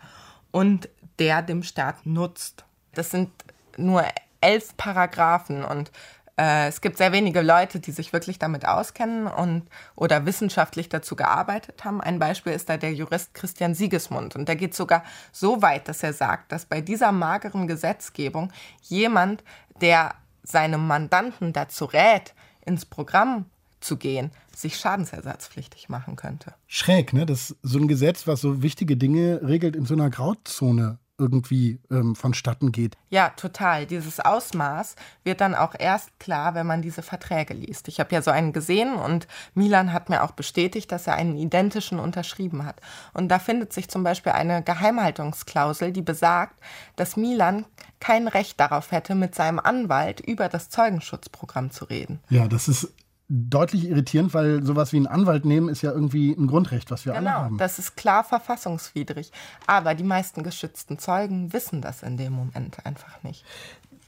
[SPEAKER 7] und der dem Staat nutzt. Das sind nur elf Paragraphen und äh, es gibt sehr wenige Leute, die sich wirklich damit auskennen und oder wissenschaftlich dazu gearbeitet haben. Ein Beispiel ist da der Jurist Christian Siegesmund und der geht sogar so weit, dass er sagt, dass bei dieser mageren Gesetzgebung jemand, der seinem Mandanten dazu rät, ins Programm zu gehen, sich schadensersatzpflichtig machen könnte.
[SPEAKER 3] Schräg, ne? Dass so ein Gesetz, was so wichtige Dinge regelt, in so einer Grauzone irgendwie ähm, vonstatten geht.
[SPEAKER 7] Ja, total. Dieses Ausmaß wird dann auch erst klar, wenn man diese Verträge liest. Ich habe ja so einen gesehen und Milan hat mir auch bestätigt, dass er einen identischen unterschrieben hat. Und da findet sich zum Beispiel eine Geheimhaltungsklausel, die besagt, dass Milan kein Recht darauf hätte, mit seinem Anwalt über das Zeugenschutzprogramm zu reden.
[SPEAKER 3] Ja, das ist deutlich irritierend, weil sowas wie ein Anwalt nehmen ist ja irgendwie ein Grundrecht, was wir
[SPEAKER 7] genau,
[SPEAKER 3] alle haben.
[SPEAKER 7] Das ist klar verfassungswidrig. Aber die meisten geschützten Zeugen wissen das in dem Moment einfach nicht.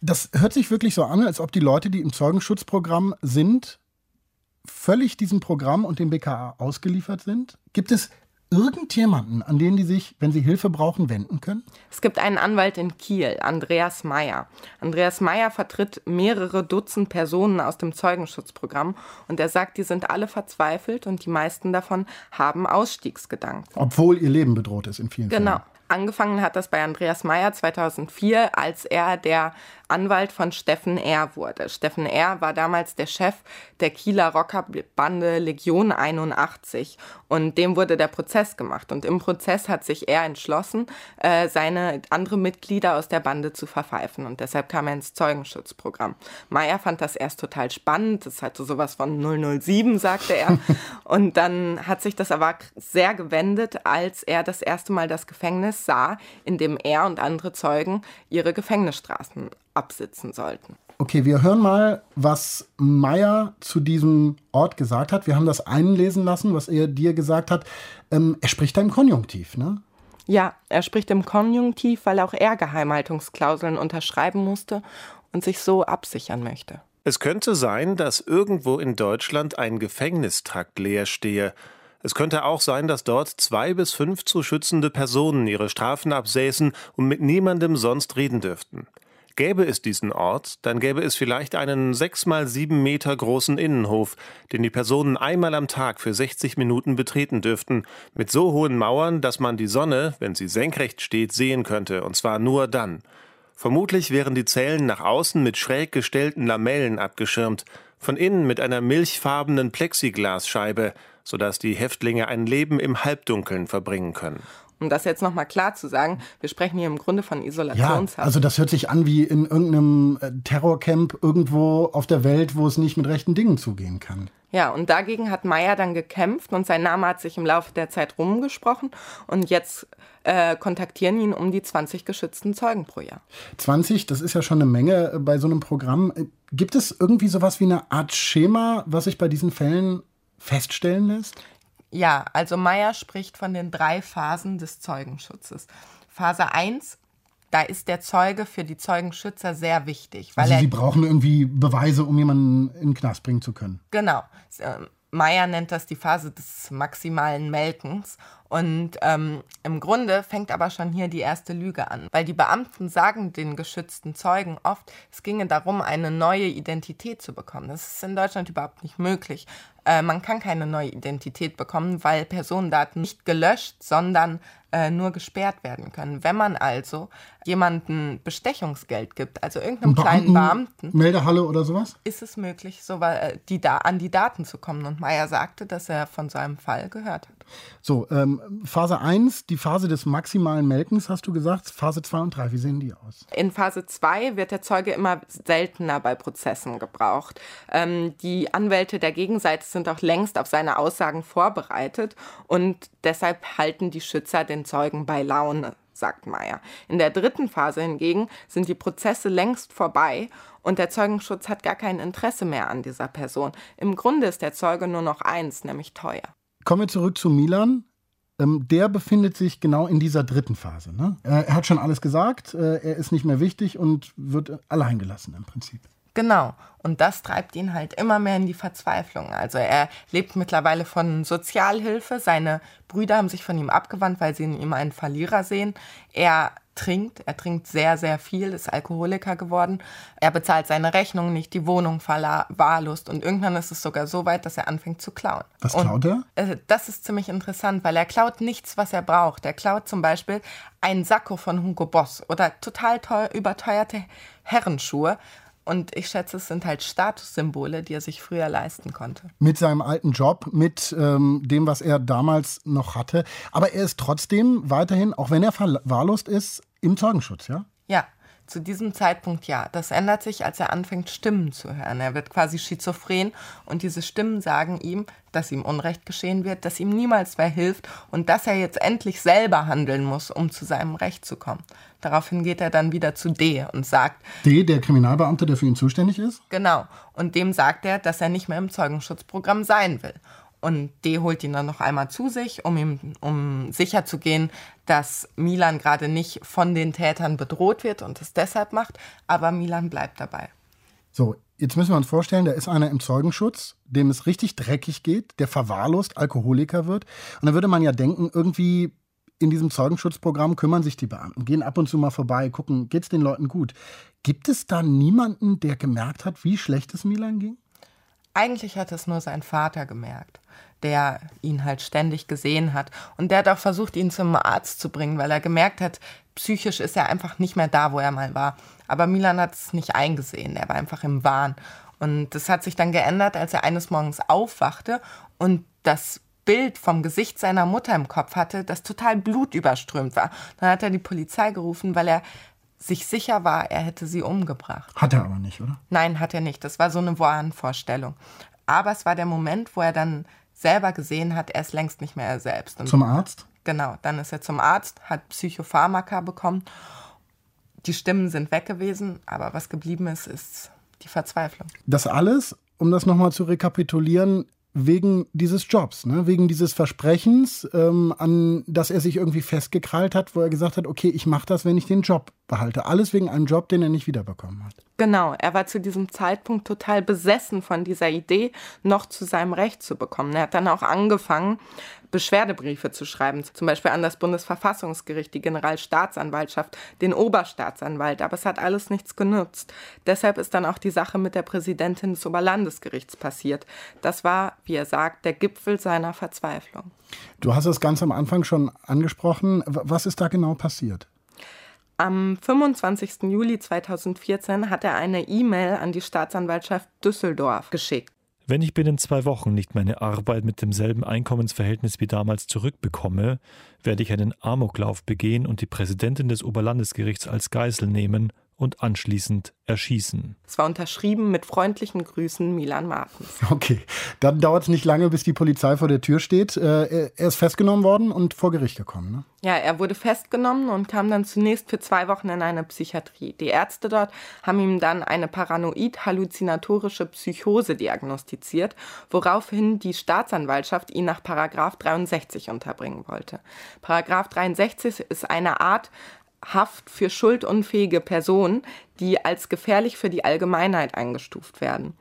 [SPEAKER 3] Das hört sich wirklich so an, als ob die Leute, die im Zeugenschutzprogramm sind, völlig diesem Programm und dem BKA ausgeliefert sind. Gibt es irgendjemanden, an den die sich, wenn sie Hilfe brauchen, wenden können?
[SPEAKER 7] Es gibt einen Anwalt in Kiel, Andreas Meyer. Andreas Meyer vertritt mehrere Dutzend Personen aus dem Zeugenschutzprogramm und er sagt, die sind alle verzweifelt und die meisten davon haben Ausstiegsgedanken.
[SPEAKER 3] Obwohl ihr Leben bedroht ist in vielen
[SPEAKER 7] genau.
[SPEAKER 3] Fällen.
[SPEAKER 7] Genau. Angefangen hat das bei Andreas Meyer 2004, als er der Anwalt von Steffen R. wurde. Steffen R. war damals der Chef der Kieler Rockerbande Legion 81 und dem wurde der Prozess gemacht. Und im Prozess hat sich er entschlossen, äh, seine andere Mitglieder aus der Bande zu verpfeifen und deshalb kam er ins Zeugenschutzprogramm. Meyer fand das erst total spannend, das hatte sowas von 007, sagte er. (laughs) und dann hat sich das aber sehr gewendet, als er das erste Mal das Gefängnis sah, in dem er und andere Zeugen ihre Gefängnisstraßen absitzen sollten.
[SPEAKER 3] Okay, wir hören mal, was Meyer zu diesem Ort gesagt hat. Wir haben das einlesen lassen, was er dir gesagt hat. Ähm, er spricht da im Konjunktiv, ne?
[SPEAKER 7] Ja, er spricht im Konjunktiv, weil auch er Geheimhaltungsklauseln unterschreiben musste und sich so absichern möchte.
[SPEAKER 8] Es könnte sein, dass irgendwo in Deutschland ein Gefängnistrakt leer stehe. Es könnte auch sein, dass dort zwei bis fünf zu schützende Personen ihre Strafen absäßen und mit niemandem sonst reden dürften. Gäbe es diesen Ort, dann gäbe es vielleicht einen sechs mal sieben Meter großen Innenhof, den die Personen einmal am Tag für 60 Minuten betreten dürften, mit so hohen Mauern, dass man die Sonne, wenn sie senkrecht steht, sehen könnte, und zwar nur dann. Vermutlich wären die Zellen nach außen mit schräg gestellten Lamellen abgeschirmt, von innen mit einer milchfarbenen Plexiglasscheibe, sodass die Häftlinge ein Leben im Halbdunkeln verbringen können.
[SPEAKER 7] Um das jetzt nochmal klar zu sagen, wir sprechen hier im Grunde von Isolationshaft.
[SPEAKER 3] Ja, also das hört sich an wie in irgendeinem äh, Terrorcamp irgendwo auf der Welt, wo es nicht mit rechten Dingen zugehen kann.
[SPEAKER 7] Ja, und dagegen hat Meyer dann gekämpft und sein Name hat sich im Laufe der Zeit rumgesprochen und jetzt äh, kontaktieren ihn um die 20 geschützten Zeugen pro Jahr.
[SPEAKER 3] 20, das ist ja schon eine Menge äh, bei so einem Programm. Äh, gibt es irgendwie sowas wie eine Art Schema, was sich bei diesen Fällen feststellen lässt?
[SPEAKER 7] Ja, also Meyer spricht von den drei Phasen des Zeugenschutzes. Phase 1 da ist der Zeuge für die Zeugenschützer sehr wichtig.
[SPEAKER 3] Weil also sie brauchen irgendwie Beweise, um jemanden in den Knast bringen zu können.
[SPEAKER 7] Genau. Ähm, Meyer nennt das die Phase des maximalen Melkens. Und ähm, im Grunde fängt aber schon hier die erste Lüge an, weil die Beamten sagen den geschützten Zeugen oft, es ginge darum, eine neue Identität zu bekommen. Das ist in Deutschland überhaupt nicht möglich. Äh, man kann keine neue Identität bekommen, weil Personendaten nicht gelöscht, sondern äh, nur gesperrt werden können. Wenn man also jemanden Bestechungsgeld gibt, also irgendeinem kleinen Beamten,
[SPEAKER 3] Meldehalle oder sowas,
[SPEAKER 7] ist es möglich, so äh, die da an die Daten zu kommen. Und Meyer sagte, dass er von so einem Fall gehört hat.
[SPEAKER 3] So, ähm, Phase 1, die Phase des maximalen Melkens, hast du gesagt. Phase 2 und 3, wie sehen die aus?
[SPEAKER 7] In Phase 2 wird der Zeuge immer seltener bei Prozessen gebraucht. Ähm, die Anwälte der Gegenseite sind auch längst auf seine Aussagen vorbereitet und deshalb halten die Schützer den Zeugen bei Laune sagt Meyer. In der dritten Phase hingegen sind die Prozesse längst vorbei und der Zeugenschutz hat gar kein Interesse mehr an dieser Person. Im Grunde ist der Zeuge nur noch eins, nämlich teuer.
[SPEAKER 3] Kommen wir zurück zu Milan. Ähm, der befindet sich genau in dieser dritten Phase. Ne? Er hat schon alles gesagt, äh, er ist nicht mehr wichtig und wird allein gelassen im Prinzip.
[SPEAKER 7] Genau. Und das treibt ihn halt immer mehr in die Verzweiflung. Also er lebt mittlerweile von Sozialhilfe. Seine Brüder haben sich von ihm abgewandt, weil sie in ihm einen Verlierer sehen. Er trinkt, er trinkt sehr, sehr viel, ist Alkoholiker geworden. Er bezahlt seine Rechnungen nicht, die Wohnung verwahrlost und irgendwann ist es sogar so weit, dass er anfängt zu klauen.
[SPEAKER 3] Was klaut er?
[SPEAKER 7] Äh, das ist ziemlich interessant, weil er klaut nichts, was er braucht. Er klaut zum Beispiel einen Sakko von Hugo Boss oder total teuer, überteuerte Herrenschuhe Und ich schätze, es sind halt Statussymbole, die er sich früher leisten konnte.
[SPEAKER 3] Mit seinem alten Job, mit ähm, dem, was er damals noch hatte. Aber er ist trotzdem weiterhin, auch wenn er verwahrlost ist, im Zeugenschutz, ja?
[SPEAKER 7] Ja, zu diesem Zeitpunkt ja. Das ändert sich, als er anfängt, Stimmen zu hören. Er wird quasi schizophren und diese Stimmen sagen ihm, dass ihm Unrecht geschehen wird, dass ihm niemals wer hilft und dass er jetzt endlich selber handeln muss, um zu seinem Recht zu kommen. Daraufhin geht er dann wieder zu D und sagt.
[SPEAKER 3] D, der Kriminalbeamte, der für ihn zuständig ist?
[SPEAKER 7] Genau. Und dem sagt er, dass er nicht mehr im Zeugenschutzprogramm sein will. Und D holt ihn dann noch einmal zu sich, um ihm, um sicher dass Milan gerade nicht von den Tätern bedroht wird und es deshalb macht. Aber Milan bleibt dabei.
[SPEAKER 3] So, jetzt müssen wir uns vorstellen, da ist einer im Zeugenschutz, dem es richtig dreckig geht, der verwahrlost Alkoholiker wird. Und da würde man ja denken, irgendwie in diesem Zeugenschutzprogramm kümmern sich die Beamten, gehen ab und zu mal vorbei, gucken, geht es den Leuten gut. Gibt es da niemanden, der gemerkt hat, wie schlecht es Milan ging?
[SPEAKER 7] Eigentlich hat es nur sein Vater gemerkt, der ihn halt ständig gesehen hat. Und der hat auch versucht, ihn zum Arzt zu bringen, weil er gemerkt hat, psychisch ist er einfach nicht mehr da, wo er mal war. Aber Milan hat es nicht eingesehen, er war einfach im Wahn. Und das hat sich dann geändert, als er eines Morgens aufwachte und das Bild vom Gesicht seiner Mutter im Kopf hatte, das total blutüberströmt war. Dann hat er die Polizei gerufen, weil er sich sicher war, er hätte sie umgebracht.
[SPEAKER 3] Hat er aber nicht, oder?
[SPEAKER 7] Nein, hat er nicht. Das war so eine Wahnvorstellung. Aber es war der Moment, wo er dann selber gesehen hat, er ist längst nicht mehr er selbst.
[SPEAKER 3] Und zum Arzt?
[SPEAKER 7] Genau, dann ist er zum Arzt, hat Psychopharmaka bekommen. Die Stimmen sind weg gewesen, aber was geblieben ist, ist die Verzweiflung.
[SPEAKER 3] Das alles, um das nochmal zu rekapitulieren, wegen dieses Jobs, ne? wegen dieses Versprechens, ähm, an das er sich irgendwie festgekrallt hat, wo er gesagt hat, okay, ich mache das, wenn ich den Job behalte. Alles wegen einem Job, den er nicht wiederbekommen hat.
[SPEAKER 7] Genau, er war zu diesem Zeitpunkt total besessen von dieser Idee, noch zu seinem Recht zu bekommen. Er hat dann auch angefangen, Beschwerdebriefe zu schreiben, zum Beispiel an das Bundesverfassungsgericht, die Generalstaatsanwaltschaft, den Oberstaatsanwalt. Aber es hat alles nichts genutzt. Deshalb ist dann auch die Sache mit der Präsidentin des Oberlandesgerichts passiert. Das war, wie er sagt, der Gipfel seiner Verzweiflung.
[SPEAKER 3] Du hast es ganz am Anfang schon angesprochen. Was ist da genau passiert?
[SPEAKER 7] Am 25. Juli 2014 hat er eine E-Mail an die Staatsanwaltschaft Düsseldorf geschickt.
[SPEAKER 4] Wenn ich binnen zwei Wochen nicht meine Arbeit mit demselben Einkommensverhältnis wie damals zurückbekomme, werde ich einen Amoklauf begehen und die Präsidentin des Oberlandesgerichts als Geisel nehmen und anschließend erschießen.
[SPEAKER 7] Es war unterschrieben mit freundlichen Grüßen Milan Martens.
[SPEAKER 3] Okay, dann dauert es nicht lange, bis die Polizei vor der Tür steht. Äh, er ist festgenommen worden und vor Gericht gekommen. Ne?
[SPEAKER 7] Ja, er wurde festgenommen und kam dann zunächst für zwei Wochen in eine Psychiatrie. Die Ärzte dort haben ihm dann eine paranoid-halluzinatorische Psychose diagnostiziert, woraufhin die Staatsanwaltschaft ihn nach Paragraf 63 unterbringen wollte. Paragraph 63 ist eine Art Haft für schuldunfähige Personen, die als gefährlich für die Allgemeinheit eingestuft werden.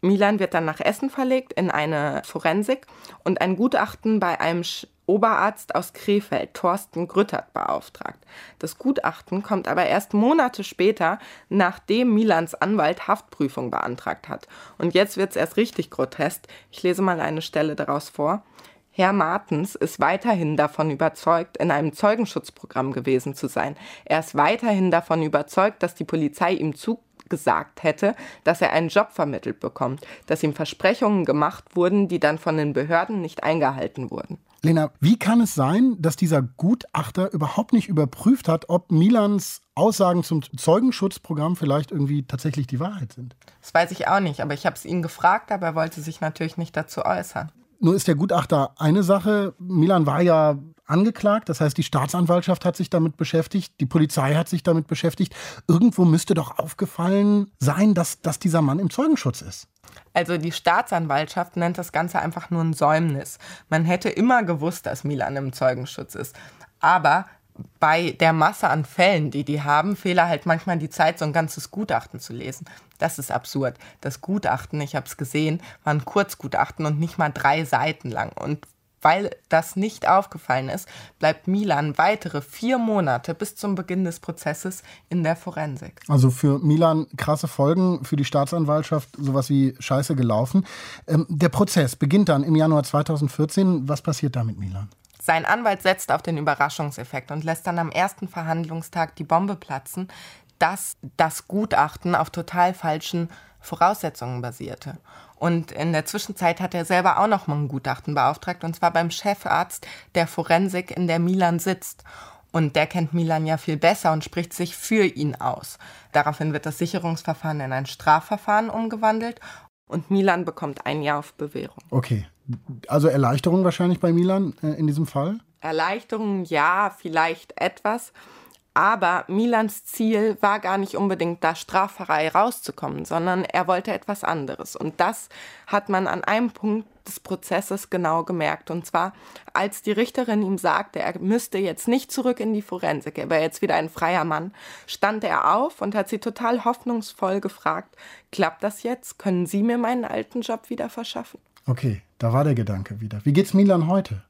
[SPEAKER 7] Milan wird dann nach Essen verlegt in eine Forensik und ein Gutachten bei einem Oberarzt aus Krefeld, Thorsten Grüttert, beauftragt. Das Gutachten kommt aber erst Monate später, nachdem Milans Anwalt Haftprüfung beantragt hat. Und jetzt wird es erst richtig grotesk. Ich lese mal eine Stelle daraus vor. Herr Martens ist weiterhin davon überzeugt, in einem Zeugenschutzprogramm gewesen zu sein. Er ist weiterhin davon überzeugt, dass die Polizei ihm zugesagt hätte, dass er einen Job vermittelt bekommt, dass ihm Versprechungen gemacht wurden, die dann von den Behörden nicht eingehalten wurden.
[SPEAKER 3] Lena, wie kann es sein, dass dieser Gutachter überhaupt nicht überprüft hat, ob Milans Aussagen zum Zeugenschutzprogramm vielleicht irgendwie tatsächlich die Wahrheit sind?
[SPEAKER 7] Das weiß ich auch nicht, aber ich habe es ihn gefragt, aber er wollte sich natürlich nicht dazu äußern.
[SPEAKER 3] Nur ist der Gutachter eine Sache. Milan war ja angeklagt, das heißt, die Staatsanwaltschaft hat sich damit beschäftigt, die Polizei hat sich damit beschäftigt. Irgendwo müsste doch aufgefallen sein, dass, dass dieser Mann im Zeugenschutz ist.
[SPEAKER 7] Also die Staatsanwaltschaft nennt das Ganze einfach nur ein Säumnis. Man hätte immer gewusst, dass Milan im Zeugenschutz ist. Aber bei der Masse an Fällen, die die haben, fehle halt manchmal die Zeit, so ein ganzes Gutachten zu lesen. Das ist absurd. Das Gutachten, ich habe es gesehen, war ein Kurzgutachten und nicht mal drei Seiten lang. Und weil das nicht aufgefallen ist, bleibt Milan weitere vier Monate bis zum Beginn des Prozesses in der Forensik.
[SPEAKER 3] Also für Milan krasse Folgen, für die Staatsanwaltschaft sowas wie Scheiße gelaufen. Ähm, der Prozess beginnt dann im Januar 2014. Was passiert da mit Milan?
[SPEAKER 7] Sein Anwalt setzt auf den Überraschungseffekt und lässt dann am ersten Verhandlungstag die Bombe platzen, dass das Gutachten auf total falschen Voraussetzungen basierte. Und in der Zwischenzeit hat er selber auch noch mal ein Gutachten beauftragt, und zwar beim Chefarzt der Forensik, in der Milan sitzt. Und der kennt Milan ja viel besser und spricht sich für ihn aus. Daraufhin wird das Sicherungsverfahren in ein Strafverfahren umgewandelt und Milan bekommt ein Jahr auf Bewährung.
[SPEAKER 3] Okay. Also Erleichterung wahrscheinlich bei Milan äh, in diesem Fall?
[SPEAKER 7] Erleichterung ja, vielleicht etwas. Aber Milans Ziel war gar nicht unbedingt da straffrei rauszukommen, sondern er wollte etwas anderes. Und das hat man an einem Punkt des Prozesses genau gemerkt. Und zwar, als die Richterin ihm sagte, er müsste jetzt nicht zurück in die Forensik, er wäre jetzt wieder ein freier Mann, stand er auf und hat sie total hoffnungsvoll gefragt, klappt das jetzt? Können Sie mir meinen alten Job wieder verschaffen?
[SPEAKER 3] Okay, da war der Gedanke wieder. Wie geht's Milan heute?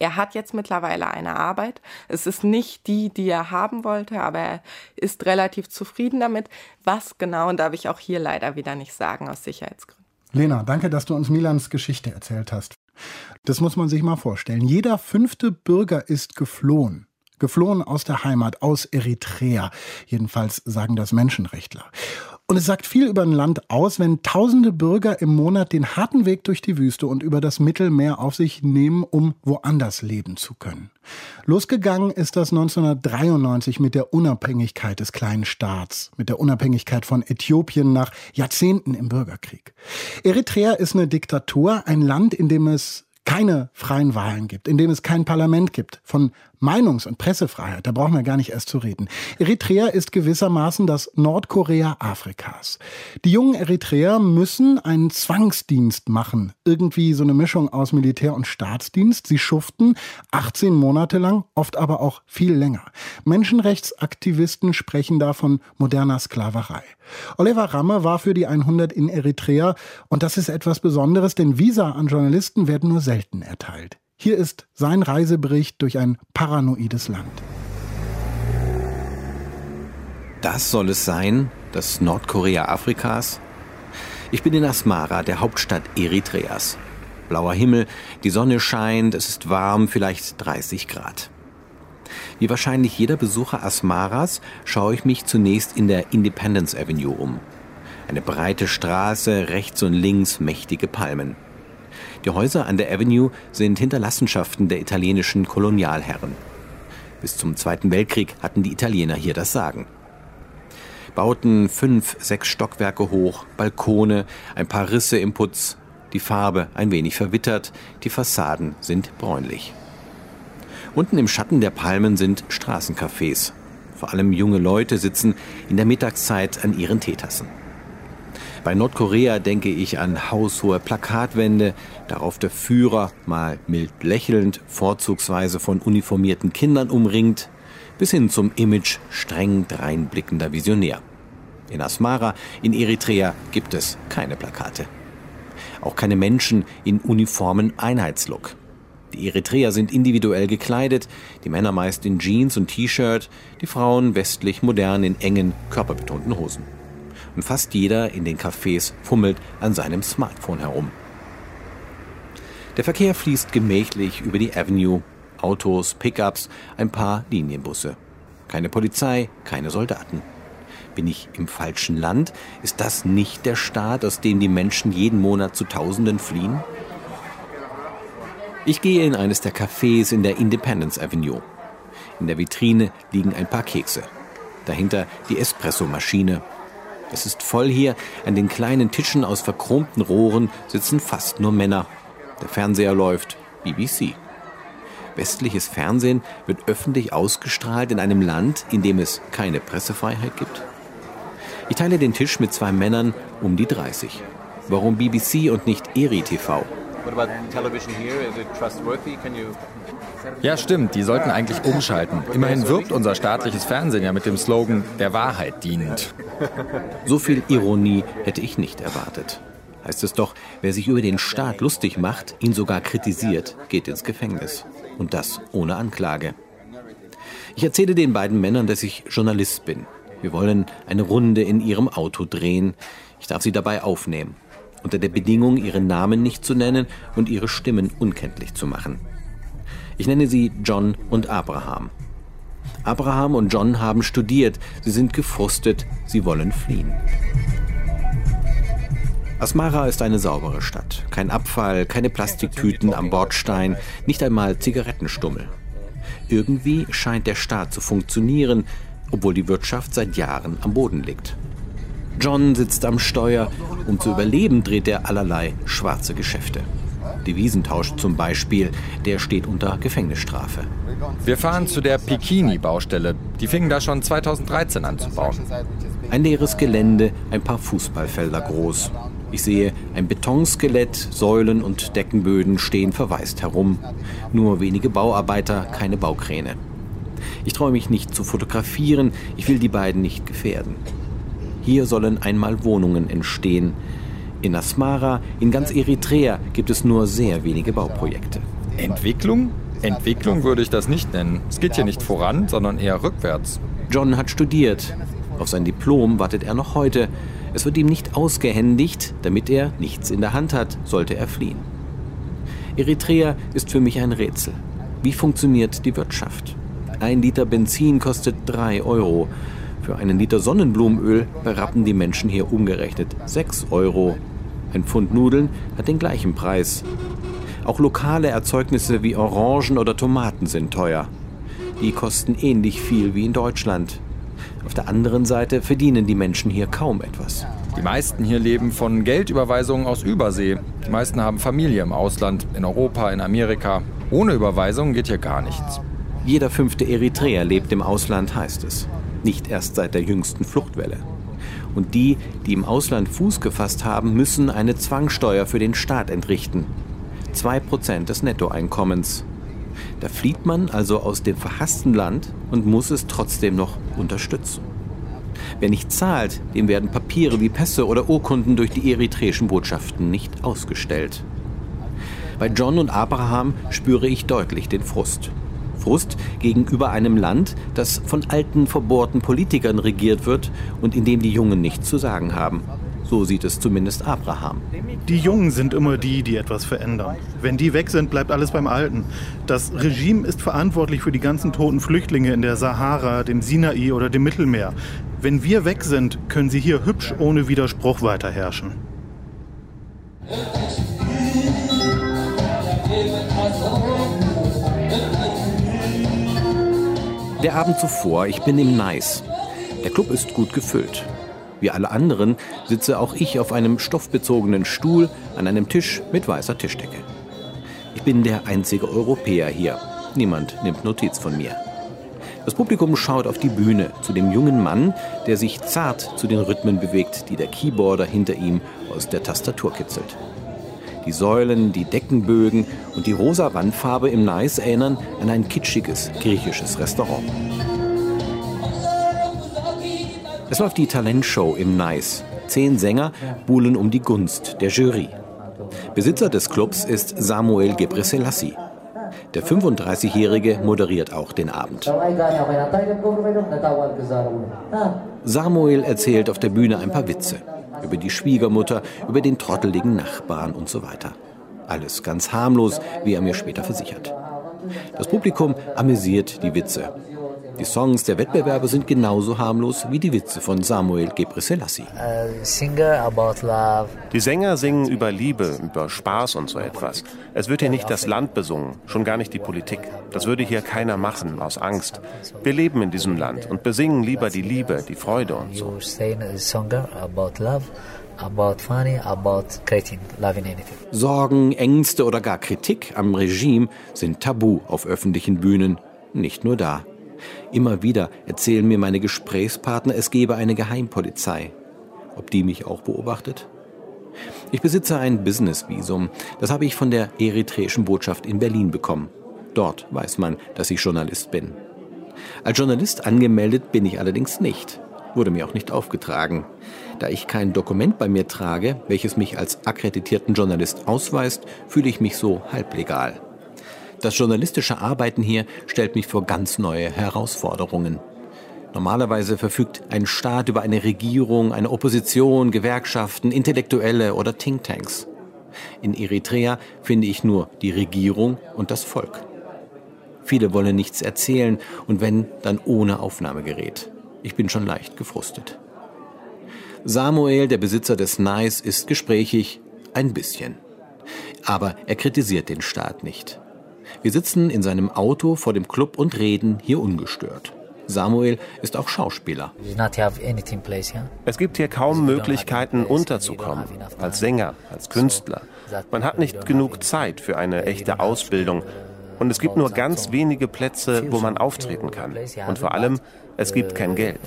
[SPEAKER 7] Er hat jetzt mittlerweile eine Arbeit. Es ist nicht die, die er haben wollte, aber er ist relativ zufrieden damit. Was genau, darf ich auch hier leider wieder nicht sagen, aus Sicherheitsgründen.
[SPEAKER 3] Lena, danke, dass du uns Milans Geschichte erzählt hast. Das muss man sich mal vorstellen. Jeder fünfte Bürger ist geflohen. Geflohen aus der Heimat, aus Eritrea. Jedenfalls sagen das Menschenrechtler. Und es sagt viel über ein Land aus, wenn tausende Bürger im Monat den harten Weg durch die Wüste und über das Mittelmeer auf sich nehmen, um woanders leben zu können. Losgegangen ist das 1993 mit der Unabhängigkeit des kleinen Staats, mit der Unabhängigkeit von Äthiopien nach Jahrzehnten im Bürgerkrieg. Eritrea ist eine Diktatur, ein Land, in dem es keine freien Wahlen gibt, in dem es kein Parlament gibt, von Meinungs- und Pressefreiheit, da brauchen wir gar nicht erst zu reden. Eritrea ist gewissermaßen das Nordkorea Afrikas. Die jungen Eritreer müssen einen Zwangsdienst machen, irgendwie so eine Mischung aus Militär- und Staatsdienst. Sie schuften 18 Monate lang, oft aber auch viel länger. Menschenrechtsaktivisten sprechen da von moderner Sklaverei. Oliver Ramme war für die 100 in Eritrea und das ist etwas Besonderes, denn Visa an Journalisten werden nur selten erteilt. Hier ist sein Reisebericht durch ein paranoides Land.
[SPEAKER 9] Das soll es sein, das Nordkorea Afrikas? Ich bin in Asmara, der Hauptstadt Eritreas. Blauer Himmel, die Sonne scheint, es ist warm, vielleicht 30 Grad. Wie wahrscheinlich jeder Besucher Asmaras schaue ich mich zunächst in der Independence Avenue um. Eine breite Straße, rechts und links mächtige Palmen. Die Häuser an der Avenue sind Hinterlassenschaften der italienischen Kolonialherren. Bis zum Zweiten Weltkrieg hatten die Italiener hier das Sagen. Bauten fünf, sechs Stockwerke hoch, Balkone, ein paar Risse im Putz, die Farbe ein wenig verwittert, die Fassaden sind bräunlich. Unten im Schatten der Palmen sind Straßencafés. Vor allem junge Leute sitzen in der Mittagszeit an ihren Teetassen. Bei Nordkorea denke ich an haushohe Plakatwände, darauf der Führer, mal mild lächelnd, vorzugsweise von uniformierten Kindern umringt, bis hin zum Image streng dreinblickender Visionär. In Asmara, in Eritrea, gibt es keine Plakate. Auch keine Menschen in uniformen Einheitslook. Die Eritreer sind individuell gekleidet, die Männer meist in Jeans und T-Shirt, die Frauen westlich modern in engen, körperbetonten Hosen und fast jeder in den Cafés fummelt an seinem Smartphone herum. Der Verkehr fließt gemächlich über die Avenue. Autos, Pickups, ein paar Linienbusse. Keine Polizei, keine Soldaten. Bin ich im falschen Land? Ist das nicht der Staat, aus dem die Menschen jeden Monat zu Tausenden fliehen? Ich gehe in eines der Cafés in der Independence Avenue. In der Vitrine liegen ein paar Kekse. Dahinter die Espressomaschine es ist voll hier. An den kleinen Tischen aus verchromten Rohren sitzen fast nur Männer. Der Fernseher läuft BBC. Westliches Fernsehen wird öffentlich ausgestrahlt in einem Land, in dem es keine Pressefreiheit gibt? Ich teile den Tisch mit zwei Männern um die 30. Warum BBC und nicht ERI TV?
[SPEAKER 10] Ja, stimmt. Die sollten eigentlich umschalten. Immerhin wirbt unser staatliches Fernsehen ja mit dem Slogan der Wahrheit dienend.
[SPEAKER 9] So viel Ironie hätte ich nicht erwartet. Heißt es doch, wer sich über den Staat lustig macht, ihn sogar kritisiert, geht ins Gefängnis. Und das ohne Anklage. Ich erzähle den beiden Männern, dass ich Journalist bin. Wir wollen eine Runde in ihrem Auto drehen. Ich darf sie dabei aufnehmen. Unter der Bedingung, ihren Namen nicht zu nennen und ihre Stimmen unkenntlich zu machen. Ich nenne sie John und Abraham. Abraham und John haben studiert, sie sind gefrustet, sie wollen fliehen. Asmara ist eine saubere Stadt. Kein Abfall, keine Plastiktüten am Bordstein, nicht einmal Zigarettenstummel. Irgendwie scheint der Staat zu funktionieren, obwohl die Wirtschaft seit Jahren am Boden liegt. John sitzt am Steuer. Um zu überleben, dreht er allerlei schwarze Geschäfte. Devisentausch zum Beispiel, der steht unter Gefängnisstrafe.
[SPEAKER 10] Wir fahren zu der Pikini-Baustelle. Die fingen da schon 2013 an zu bauen.
[SPEAKER 9] Ein leeres Gelände, ein paar Fußballfelder groß. Ich sehe ein Betonskelett, Säulen und Deckenböden stehen verwaist herum. Nur wenige Bauarbeiter, keine Baukräne. Ich traue mich nicht zu fotografieren, ich will die beiden nicht gefährden. Hier sollen einmal Wohnungen entstehen. In Asmara, in ganz Eritrea gibt es nur sehr wenige Bauprojekte.
[SPEAKER 10] Entwicklung? Entwicklung würde ich das nicht nennen. Es geht hier nicht voran, sondern eher rückwärts.
[SPEAKER 9] John hat studiert. Auf sein Diplom wartet er noch heute. Es wird ihm nicht ausgehändigt, damit er nichts in der Hand hat, sollte er fliehen. Eritrea ist für mich ein Rätsel. Wie funktioniert die Wirtschaft? Ein Liter Benzin kostet 3 Euro. Für einen Liter Sonnenblumenöl berappen die Menschen hier umgerechnet 6 Euro. Ein Pfund Nudeln hat den gleichen Preis. Auch lokale Erzeugnisse wie Orangen oder Tomaten sind teuer. Die kosten ähnlich viel wie in Deutschland. Auf der anderen Seite verdienen die Menschen hier kaum etwas.
[SPEAKER 10] Die meisten hier leben von Geldüberweisungen aus Übersee. Die meisten haben Familie im Ausland, in Europa, in Amerika. Ohne Überweisung geht hier gar nichts.
[SPEAKER 9] Jeder fünfte Eritreer lebt im Ausland, heißt es. Nicht erst seit der jüngsten Fluchtwelle. Und die, die im Ausland Fuß gefasst haben, müssen eine Zwangsteuer für den Staat entrichten. Zwei Prozent des Nettoeinkommens. Da flieht man also aus dem verhassten Land und muss es trotzdem noch unterstützen. Wer nicht zahlt, dem werden Papiere wie Pässe oder Urkunden durch die eritreischen Botschaften nicht ausgestellt. Bei John und Abraham spüre ich deutlich den Frust. Frust gegenüber einem Land, das von alten, verbohrten Politikern regiert wird und in dem die Jungen nichts zu sagen haben. So sieht es zumindest Abraham.
[SPEAKER 11] Die Jungen sind immer die, die etwas verändern. Wenn die weg sind, bleibt alles beim Alten. Das Regime ist verantwortlich für die ganzen toten Flüchtlinge in der Sahara, dem Sinai oder dem Mittelmeer. Wenn wir weg sind, können sie hier hübsch ohne Widerspruch weiter
[SPEAKER 9] Der Abend zuvor, ich bin im Nice. Der Club ist gut gefüllt. Wie alle anderen sitze auch ich auf einem stoffbezogenen Stuhl an einem Tisch mit weißer Tischdecke. Ich bin der einzige Europäer hier. Niemand nimmt Notiz von mir. Das Publikum schaut auf die Bühne zu dem jungen Mann, der sich zart zu den Rhythmen bewegt, die der Keyboarder hinter ihm aus der Tastatur kitzelt. Die Säulen, die Deckenbögen und die rosa Wandfarbe im Nice erinnern an ein kitschiges griechisches Restaurant. Es läuft die Talentshow im Nice. Zehn Sänger buhlen um die Gunst der Jury. Besitzer des Clubs ist Samuel Gebreselassie. Der 35-Jährige moderiert auch den Abend. Samuel erzählt auf der Bühne ein paar Witze. Über die Schwiegermutter, über den trotteligen Nachbarn und so weiter. Alles ganz harmlos, wie er mir später versichert. Das Publikum amüsiert die Witze. Die Songs der Wettbewerbe sind genauso harmlos wie die Witze von Samuel Gebrselassie.
[SPEAKER 8] Die Sänger singen über Liebe, über Spaß und so etwas. Es wird hier nicht das Land besungen, schon gar nicht die Politik. Das würde hier keiner machen, aus Angst. Wir leben in diesem Land und besingen lieber die Liebe, die Freude und so.
[SPEAKER 9] Sorgen, Ängste oder gar Kritik am Regime sind tabu auf öffentlichen Bühnen, nicht nur da. Immer wieder erzählen mir meine Gesprächspartner, es gebe eine Geheimpolizei. Ob die mich auch beobachtet? Ich besitze ein Business-Visum. Das habe ich von der eritreischen Botschaft in Berlin bekommen. Dort weiß man, dass ich Journalist bin. Als Journalist angemeldet bin ich allerdings nicht. Wurde mir auch nicht aufgetragen. Da ich kein Dokument bei mir trage, welches mich als akkreditierten Journalist ausweist, fühle ich mich so halblegal. Das journalistische Arbeiten hier stellt mich vor ganz neue Herausforderungen. Normalerweise verfügt ein Staat über eine Regierung, eine Opposition, Gewerkschaften, Intellektuelle oder Thinktanks. In Eritrea finde ich nur die Regierung und das Volk. Viele wollen nichts erzählen und wenn, dann ohne Aufnahmegerät. Ich bin schon leicht gefrustet. Samuel, der Besitzer des Nice, ist gesprächig, ein bisschen. Aber er kritisiert den Staat nicht. Wir sitzen in seinem Auto vor dem Club und reden hier ungestört. Samuel ist auch Schauspieler.
[SPEAKER 8] Es gibt hier kaum Möglichkeiten unterzukommen, als Sänger, als Künstler. Man hat nicht genug Zeit für eine echte Ausbildung. Und es gibt nur ganz wenige Plätze, wo man auftreten kann. Und vor allem, es gibt kein Geld.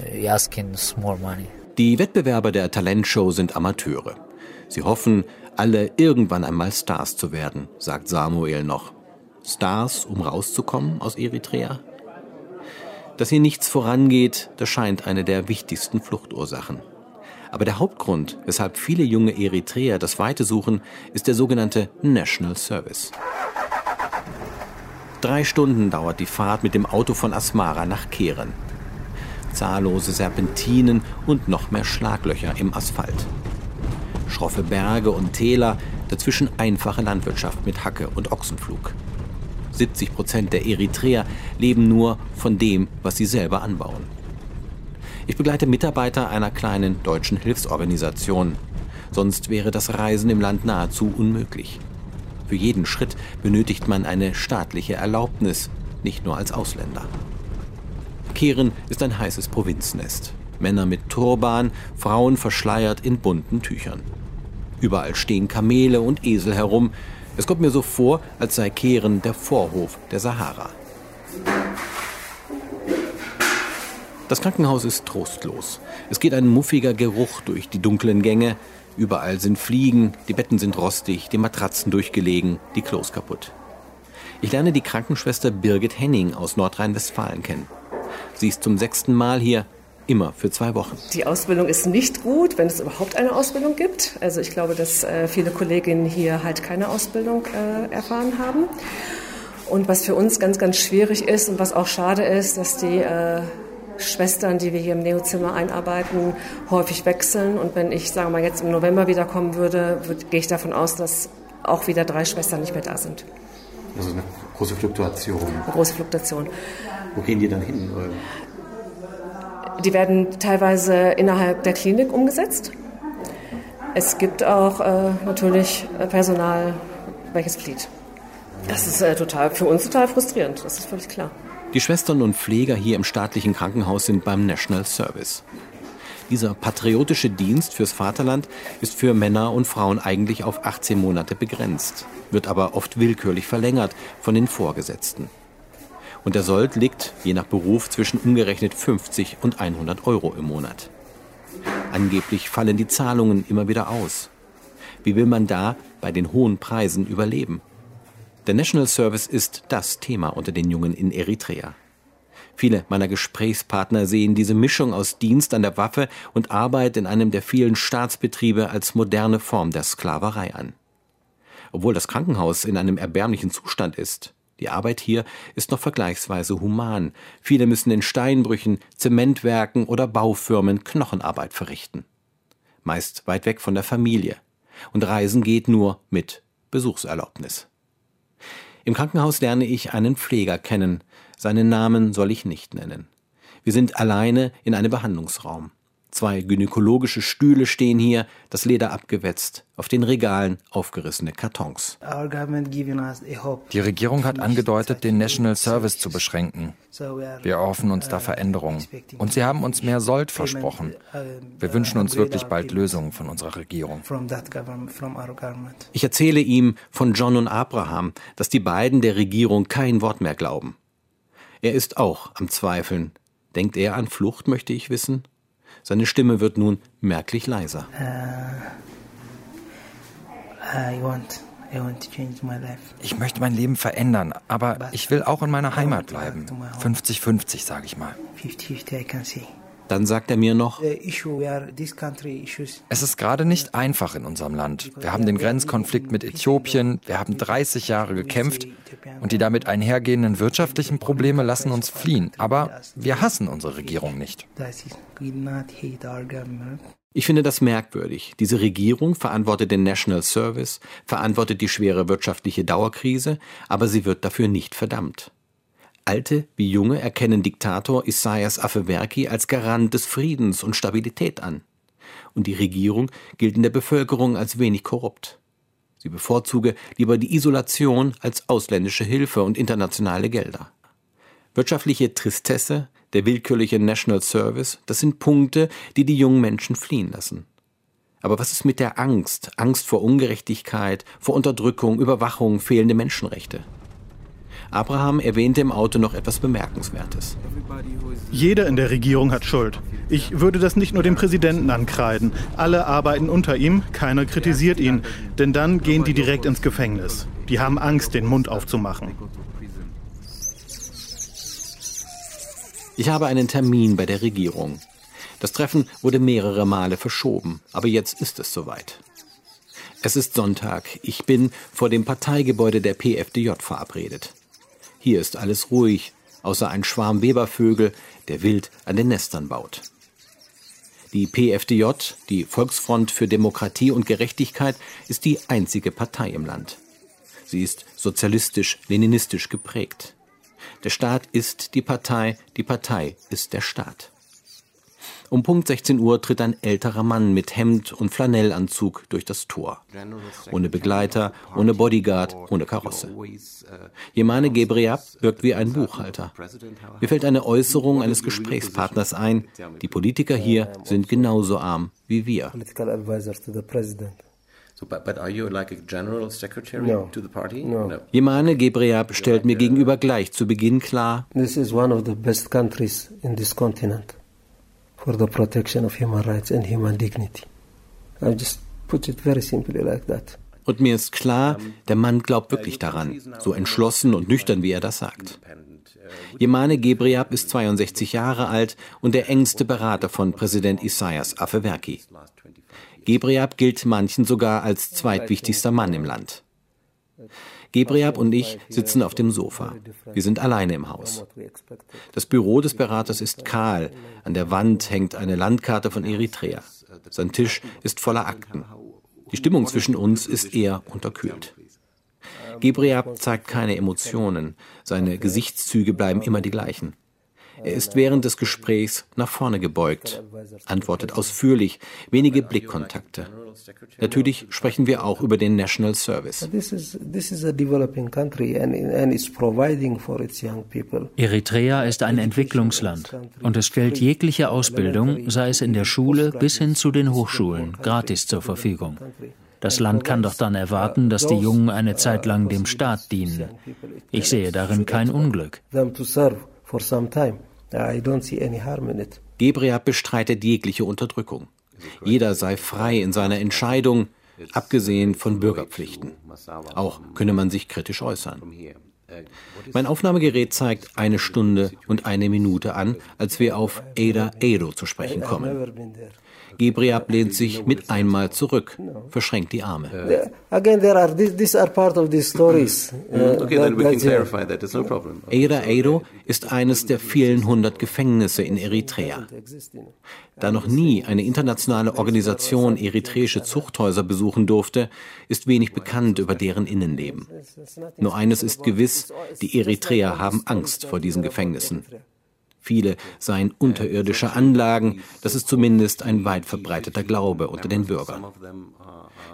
[SPEAKER 9] Die Wettbewerber der Talentshow sind Amateure. Sie hoffen, alle irgendwann einmal Stars zu werden, sagt Samuel noch. Stars, um rauszukommen aus Eritrea? Dass hier nichts vorangeht, das scheint eine der wichtigsten Fluchtursachen. Aber der Hauptgrund, weshalb viele junge Eritreer das Weite suchen, ist der sogenannte National Service. Drei Stunden dauert die Fahrt mit dem Auto von Asmara nach Keren. Zahllose Serpentinen und noch mehr Schlaglöcher im Asphalt. Schroffe Berge und Täler, dazwischen einfache Landwirtschaft mit Hacke und Ochsenflug. 70 Prozent der Eritreer leben nur von dem, was sie selber anbauen. Ich begleite Mitarbeiter einer kleinen deutschen Hilfsorganisation. Sonst wäre das Reisen im Land nahezu unmöglich. Für jeden Schritt benötigt man eine staatliche Erlaubnis, nicht nur als Ausländer. Kehren ist ein heißes Provinznest. Männer mit Turban, Frauen verschleiert in bunten Tüchern. Überall stehen Kamele und Esel herum, es kommt mir so vor, als sei Kehren der Vorhof der Sahara. Das Krankenhaus ist trostlos. Es geht ein muffiger Geruch durch die dunklen Gänge. Überall sind Fliegen, die Betten sind rostig, die Matratzen durchgelegen, die Klos kaputt. Ich lerne die Krankenschwester Birgit Henning aus Nordrhein-Westfalen kennen. Sie ist zum sechsten Mal hier immer für zwei Wochen.
[SPEAKER 12] Die Ausbildung ist nicht gut, wenn es überhaupt eine Ausbildung gibt. Also ich glaube, dass äh, viele Kolleginnen hier halt keine Ausbildung äh, erfahren haben. Und was für uns ganz, ganz schwierig ist und was auch schade ist, dass die äh, Schwestern, die wir hier im Neozimmer einarbeiten, häufig wechseln. Und wenn ich, sagen wir mal, jetzt im November wiederkommen würde, würde gehe ich davon aus, dass auch wieder drei Schwestern nicht mehr da sind.
[SPEAKER 9] Also eine große Fluktuation.
[SPEAKER 12] Eine große Fluktuation.
[SPEAKER 9] Wo gehen die dann hin?
[SPEAKER 12] Die werden teilweise innerhalb der Klinik umgesetzt. Es gibt auch äh, natürlich Personal, welches flieht. Das ist äh, total für uns total frustrierend, das ist völlig klar.
[SPEAKER 9] Die Schwestern und Pfleger hier im staatlichen Krankenhaus sind beim National Service. Dieser patriotische Dienst fürs Vaterland ist für Männer und Frauen eigentlich auf 18 Monate begrenzt, wird aber oft willkürlich verlängert von den Vorgesetzten. Und der Sold liegt, je nach Beruf, zwischen umgerechnet 50 und 100 Euro im Monat. Angeblich fallen die Zahlungen immer wieder aus. Wie will man da bei den hohen Preisen überleben? Der National Service ist das Thema unter den Jungen in Eritrea. Viele meiner Gesprächspartner sehen diese Mischung aus Dienst an der Waffe und Arbeit in einem der vielen Staatsbetriebe als moderne Form der Sklaverei an. Obwohl das Krankenhaus in einem erbärmlichen Zustand ist, die Arbeit hier ist noch vergleichsweise human. Viele müssen in Steinbrüchen, Zementwerken oder Baufirmen Knochenarbeit verrichten. Meist weit weg von der Familie. Und Reisen geht nur mit Besuchserlaubnis. Im Krankenhaus lerne ich einen Pfleger kennen. Seinen Namen soll ich nicht nennen. Wir sind alleine in einem Behandlungsraum. Zwei gynäkologische Stühle stehen hier, das Leder abgewetzt, auf den Regalen aufgerissene Kartons.
[SPEAKER 10] Die Regierung hat angedeutet, den National Service zu beschränken. Wir erhoffen uns da Veränderungen. Und sie haben uns mehr Sold versprochen. Wir wünschen uns wirklich bald Lösungen von unserer Regierung.
[SPEAKER 9] Ich erzähle ihm von John und Abraham, dass die beiden der Regierung kein Wort mehr glauben. Er ist auch am Zweifeln. Denkt er an Flucht, möchte ich wissen? Seine Stimme wird nun merklich leiser. Uh,
[SPEAKER 10] ich möchte mein Leben verändern, aber ich will auch in meiner Heimat bleiben. 50-50, sage ich mal.
[SPEAKER 9] Dann sagt er mir noch,
[SPEAKER 10] es ist gerade nicht einfach in unserem Land. Wir haben den Grenzkonflikt mit Äthiopien, wir haben 30 Jahre gekämpft und die damit einhergehenden wirtschaftlichen Probleme lassen uns fliehen. Aber wir hassen unsere Regierung nicht.
[SPEAKER 9] Ich finde das merkwürdig. Diese Regierung verantwortet den National Service, verantwortet die schwere wirtschaftliche Dauerkrise, aber sie wird dafür nicht verdammt. Alte wie Junge erkennen Diktator Isaias Afewerki als Garant des Friedens und Stabilität an. Und die Regierung gilt in der Bevölkerung als wenig korrupt. Sie bevorzuge lieber die Isolation als ausländische Hilfe und internationale Gelder. Wirtschaftliche Tristesse, der willkürliche National Service, das sind Punkte, die die jungen Menschen fliehen lassen. Aber was ist mit der Angst? Angst vor Ungerechtigkeit, vor Unterdrückung, Überwachung, fehlende Menschenrechte. Abraham erwähnte im Auto noch etwas Bemerkenswertes.
[SPEAKER 11] Jeder in der Regierung hat Schuld. Ich würde das nicht nur dem Präsidenten ankreiden. Alle arbeiten unter ihm, keiner kritisiert ihn. Denn dann gehen die direkt ins Gefängnis. Die haben Angst, den Mund aufzumachen.
[SPEAKER 9] Ich habe einen Termin bei der Regierung. Das Treffen wurde mehrere Male verschoben, aber jetzt ist es soweit. Es ist Sonntag. Ich bin vor dem Parteigebäude der PFDJ verabredet. Hier ist alles ruhig, außer ein Schwarm Webervögel, der wild an den Nestern baut. Die PFDJ, die Volksfront für Demokratie und Gerechtigkeit, ist die einzige Partei im Land. Sie ist sozialistisch-leninistisch geprägt. Der Staat ist die Partei, die Partei ist der Staat. Um Punkt 16 Uhr tritt ein älterer Mann mit Hemd und Flanellanzug durch das Tor. Ohne Begleiter, ohne Bodyguard, ohne Karosse. Jemane Gebriab wirkt wie ein Buchhalter. Mir fällt eine Äußerung eines Gesprächspartners ein. Die Politiker hier sind genauso arm wie wir. Jemane Gebriab stellt mir gegenüber gleich zu Beginn klar,
[SPEAKER 13] This is one of the best countries in this continent for the protection of human rights and human dignity. I just put it very simply like that.
[SPEAKER 9] Und mir ist klar, der Mann glaubt wirklich daran, so entschlossen und nüchtern, wie er das sagt. Jemane Gebriab ist 62 Jahre alt und der engste Berater von Präsident Isaias Afewerki. Gebriab gilt manchen sogar als zweitwichtigster Mann im Land. Gebriab und ich sitzen auf dem Sofa. Wir sind alleine im Haus. Das Büro des Beraters ist kahl. An der Wand hängt eine Landkarte von Eritrea. Sein Tisch ist voller Akten. Die Stimmung zwischen uns ist eher unterkühlt. Gebriab zeigt keine Emotionen. Seine Gesichtszüge bleiben immer die gleichen. Er ist während des Gesprächs nach vorne gebeugt, antwortet ausführlich, wenige Blickkontakte. Natürlich sprechen wir auch über den National Service.
[SPEAKER 14] Eritrea ist ein Entwicklungsland und es stellt jegliche Ausbildung, sei es in der Schule bis hin zu den Hochschulen, gratis zur Verfügung. Das Land kann doch dann erwarten, dass die Jungen eine Zeit lang dem Staat dienen. Ich sehe darin kein Unglück.
[SPEAKER 9] Gebriab bestreitet jegliche Unterdrückung. Jeder sei frei in seiner Entscheidung, abgesehen von Bürgerpflichten. Auch könne man sich kritisch äußern. Mein Aufnahmegerät zeigt eine Stunde und eine Minute an, als wir auf Ada Edo zu sprechen kommen. Gebriab lehnt sich mit einmal zurück, verschränkt die Arme.
[SPEAKER 13] Again, there are these are part of these stories.
[SPEAKER 9] Uh, okay, then we can clarify that. It's no problem. Ada Edo ist eines der vielen hundert Gefängnisse in Eritrea. Da noch nie eine internationale Organisation eritreische Zuchthäuser besuchen durfte, ist wenig bekannt über deren Innenleben. Nur eines ist gewiss, die Eritreer haben Angst vor diesen Gefängnissen. Viele seien unterirdische Anlagen, das ist zumindest ein weit verbreiteter Glaube unter den Bürgern.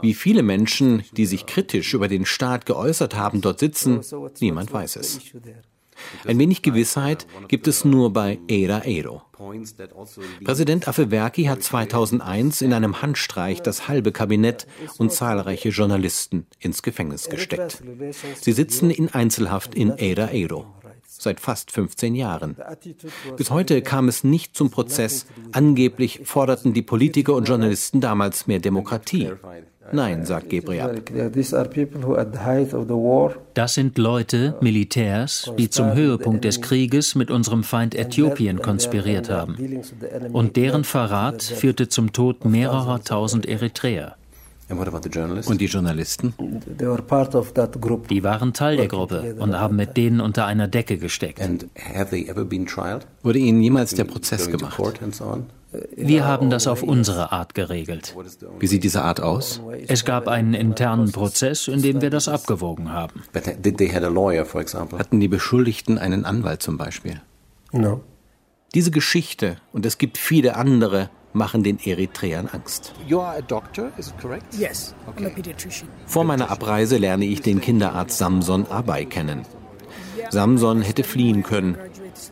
[SPEAKER 9] Wie viele Menschen, die sich kritisch über den Staat geäußert haben, dort sitzen, niemand weiß es. Ein wenig Gewissheit gibt es nur bei Era Edo. Präsident Afewerki hat 2001 in einem Handstreich das halbe Kabinett und zahlreiche Journalisten ins Gefängnis gesteckt. Sie sitzen in Einzelhaft in Era Edo seit fast 15 Jahren. Bis heute kam es nicht zum Prozess. Angeblich forderten die Politiker und Journalisten damals mehr Demokratie. Nein, sagt Gebriab.
[SPEAKER 14] Das sind Leute, Militärs, die zum Höhepunkt des Krieges mit unserem Feind Äthiopien konspiriert haben. Und deren Verrat führte zum Tod mehrerer tausend Eritreer.
[SPEAKER 9] Und die Journalisten?
[SPEAKER 14] Die waren Teil der Gruppe und haben mit denen unter einer Decke gesteckt.
[SPEAKER 9] Wurde ihnen jemals der Prozess gemacht?
[SPEAKER 14] Wir haben das auf unsere Art geregelt.
[SPEAKER 9] Wie sieht diese Art aus?
[SPEAKER 14] Es gab einen internen Prozess, in dem wir das abgewogen haben.
[SPEAKER 9] Hatten die Beschuldigten einen Anwalt zum Beispiel?
[SPEAKER 13] No.
[SPEAKER 9] Diese Geschichte, und es gibt viele andere, machen den Eritreern Angst.
[SPEAKER 15] Yes.
[SPEAKER 9] Vor meiner Abreise lerne ich den Kinderarzt Samson Abay kennen. Samson hätte fliehen können,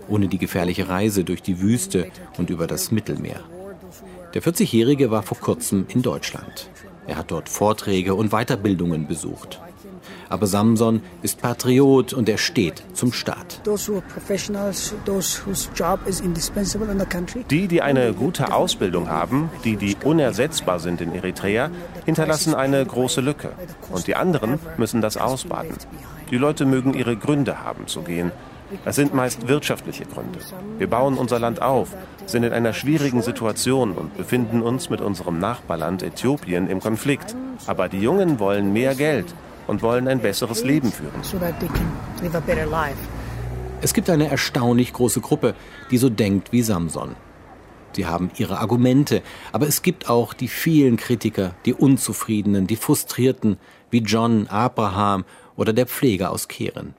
[SPEAKER 9] ohne die gefährliche Reise durch die Wüste und über das Mittelmeer. Der 40-Jährige war vor kurzem in Deutschland. Er hat dort Vorträge und Weiterbildungen besucht. Aber Samson ist Patriot und er steht zum Staat.
[SPEAKER 8] Die, die eine gute Ausbildung haben, die, die unersetzbar sind in Eritrea, hinterlassen eine große Lücke. Und die anderen müssen das ausbaden. Die Leute mögen ihre Gründe haben zu gehen. Es sind meist wirtschaftliche Gründe. Wir bauen unser Land auf, sind in einer schwierigen Situation und befinden uns mit unserem Nachbarland Äthiopien im Konflikt. Aber die Jungen wollen mehr Geld und wollen ein besseres Leben führen.
[SPEAKER 9] Es gibt eine erstaunlich große Gruppe, die so denkt wie Samson. Sie haben ihre Argumente, aber es gibt auch die vielen Kritiker, die Unzufriedenen, die Frustrierten, wie John, Abraham oder der Pfleger aus Kehren.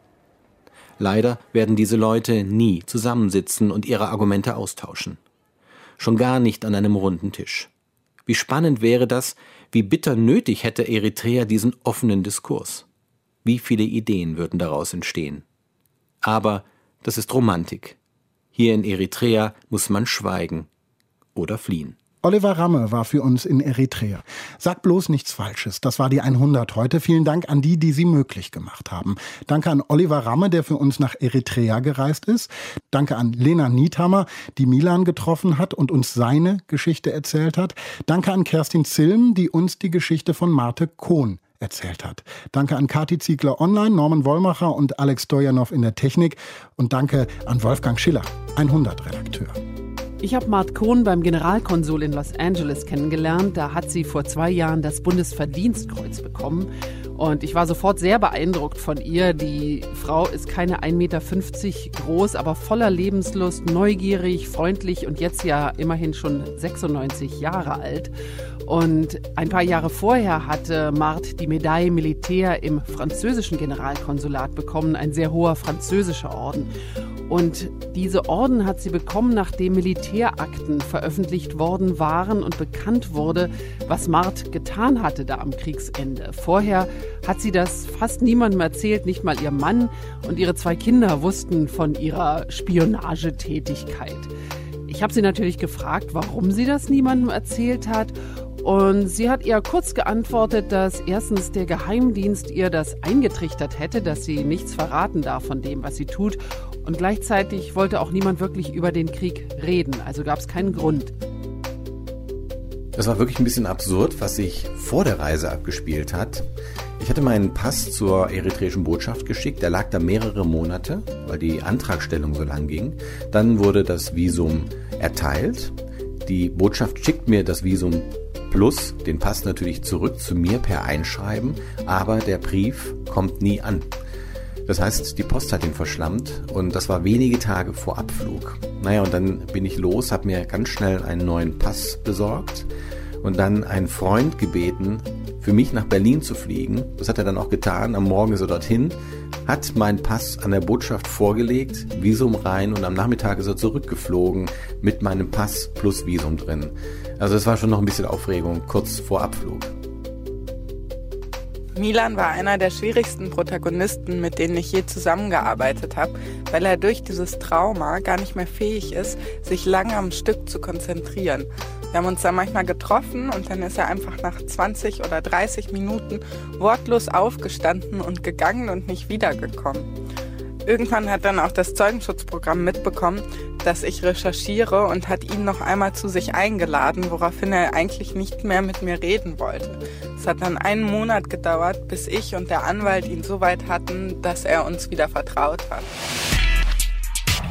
[SPEAKER 9] Leider werden diese Leute nie zusammensitzen und ihre Argumente austauschen. Schon gar nicht an einem runden Tisch. Wie spannend wäre das, wie bitter nötig hätte Eritrea diesen offenen Diskurs. Wie viele Ideen würden daraus entstehen. Aber das ist Romantik. Hier in Eritrea muss man schweigen oder fliehen.
[SPEAKER 3] Oliver Ramme war für uns in Eritrea. Sag bloß nichts Falsches. Das war die 100 heute. Vielen Dank an die, die sie möglich gemacht haben. Danke an Oliver Ramme, der für uns nach Eritrea gereist ist. Danke an Lena Niethammer, die Milan getroffen hat und uns seine Geschichte erzählt hat. Danke an Kerstin Zilm, die uns die Geschichte von Marte Kohn erzählt hat. Danke an Kati Ziegler online, Norman Wollmacher und Alex Stojanov in der Technik. Und danke an Wolfgang Schiller, 100-Redakteur.
[SPEAKER 6] Ich habe Mart Kohn beim Generalkonsul in Los Angeles kennengelernt. Da hat sie vor zwei Jahren das Bundesverdienstkreuz bekommen. Und ich war sofort sehr beeindruckt von ihr. Die Frau ist keine 1,50 Meter groß, aber voller Lebenslust, neugierig, freundlich und jetzt ja immerhin schon 96 Jahre alt. Und ein paar Jahre vorher hatte Mart die Medaille Militär im französischen Generalkonsulat bekommen, ein sehr hoher französischer Orden. Und diese Orden hat sie bekommen, nachdem Militärakten veröffentlicht worden waren und bekannt wurde, was Mart getan hatte da am Kriegsende. Vorher hat sie das fast niemandem erzählt, nicht mal ihr Mann und ihre zwei Kinder wussten von ihrer Spionagetätigkeit. Ich habe sie natürlich gefragt, warum sie das niemandem erzählt hat und sie hat ihr kurz geantwortet, dass erstens der Geheimdienst ihr das eingetrichtert hätte, dass sie nichts verraten darf von dem, was sie tut. Und gleichzeitig wollte auch niemand wirklich über den Krieg reden, also gab es keinen Grund.
[SPEAKER 9] Das war wirklich ein bisschen absurd, was sich vor der Reise abgespielt hat. Ich hatte meinen Pass zur eritreischen Botschaft geschickt. Der lag da mehrere Monate, weil die Antragstellung so lang ging. Dann wurde das Visum erteilt. Die Botschaft schickt mir das Visum plus den Pass natürlich zurück zu mir per Einschreiben, aber der Brief kommt nie an. Das heißt, die Post hat ihn verschlammt und das war wenige Tage vor Abflug. Naja, und dann bin ich los, habe mir ganz schnell einen neuen Pass besorgt und dann einen Freund gebeten, für mich nach Berlin zu fliegen. Das hat er dann auch getan. Am Morgen ist er dorthin, hat meinen Pass an der Botschaft vorgelegt, Visum rein und am Nachmittag ist er zurückgeflogen mit meinem Pass plus Visum drin. Also es war schon noch ein bisschen Aufregung kurz vor Abflug.
[SPEAKER 7] Milan war einer der schwierigsten Protagonisten, mit denen ich je zusammengearbeitet habe, weil er durch dieses Trauma gar nicht mehr fähig ist, sich lange am Stück zu konzentrieren. Wir haben uns da manchmal getroffen und dann ist er einfach nach 20 oder 30 Minuten wortlos aufgestanden und gegangen und nicht wiedergekommen. Irgendwann hat dann auch das Zeugenschutzprogramm mitbekommen, dass ich recherchiere und hat ihn noch einmal zu sich eingeladen, woraufhin er eigentlich nicht mehr mit mir reden wollte. Es hat dann einen Monat gedauert, bis ich und der Anwalt ihn so weit hatten, dass er uns wieder vertraut hat.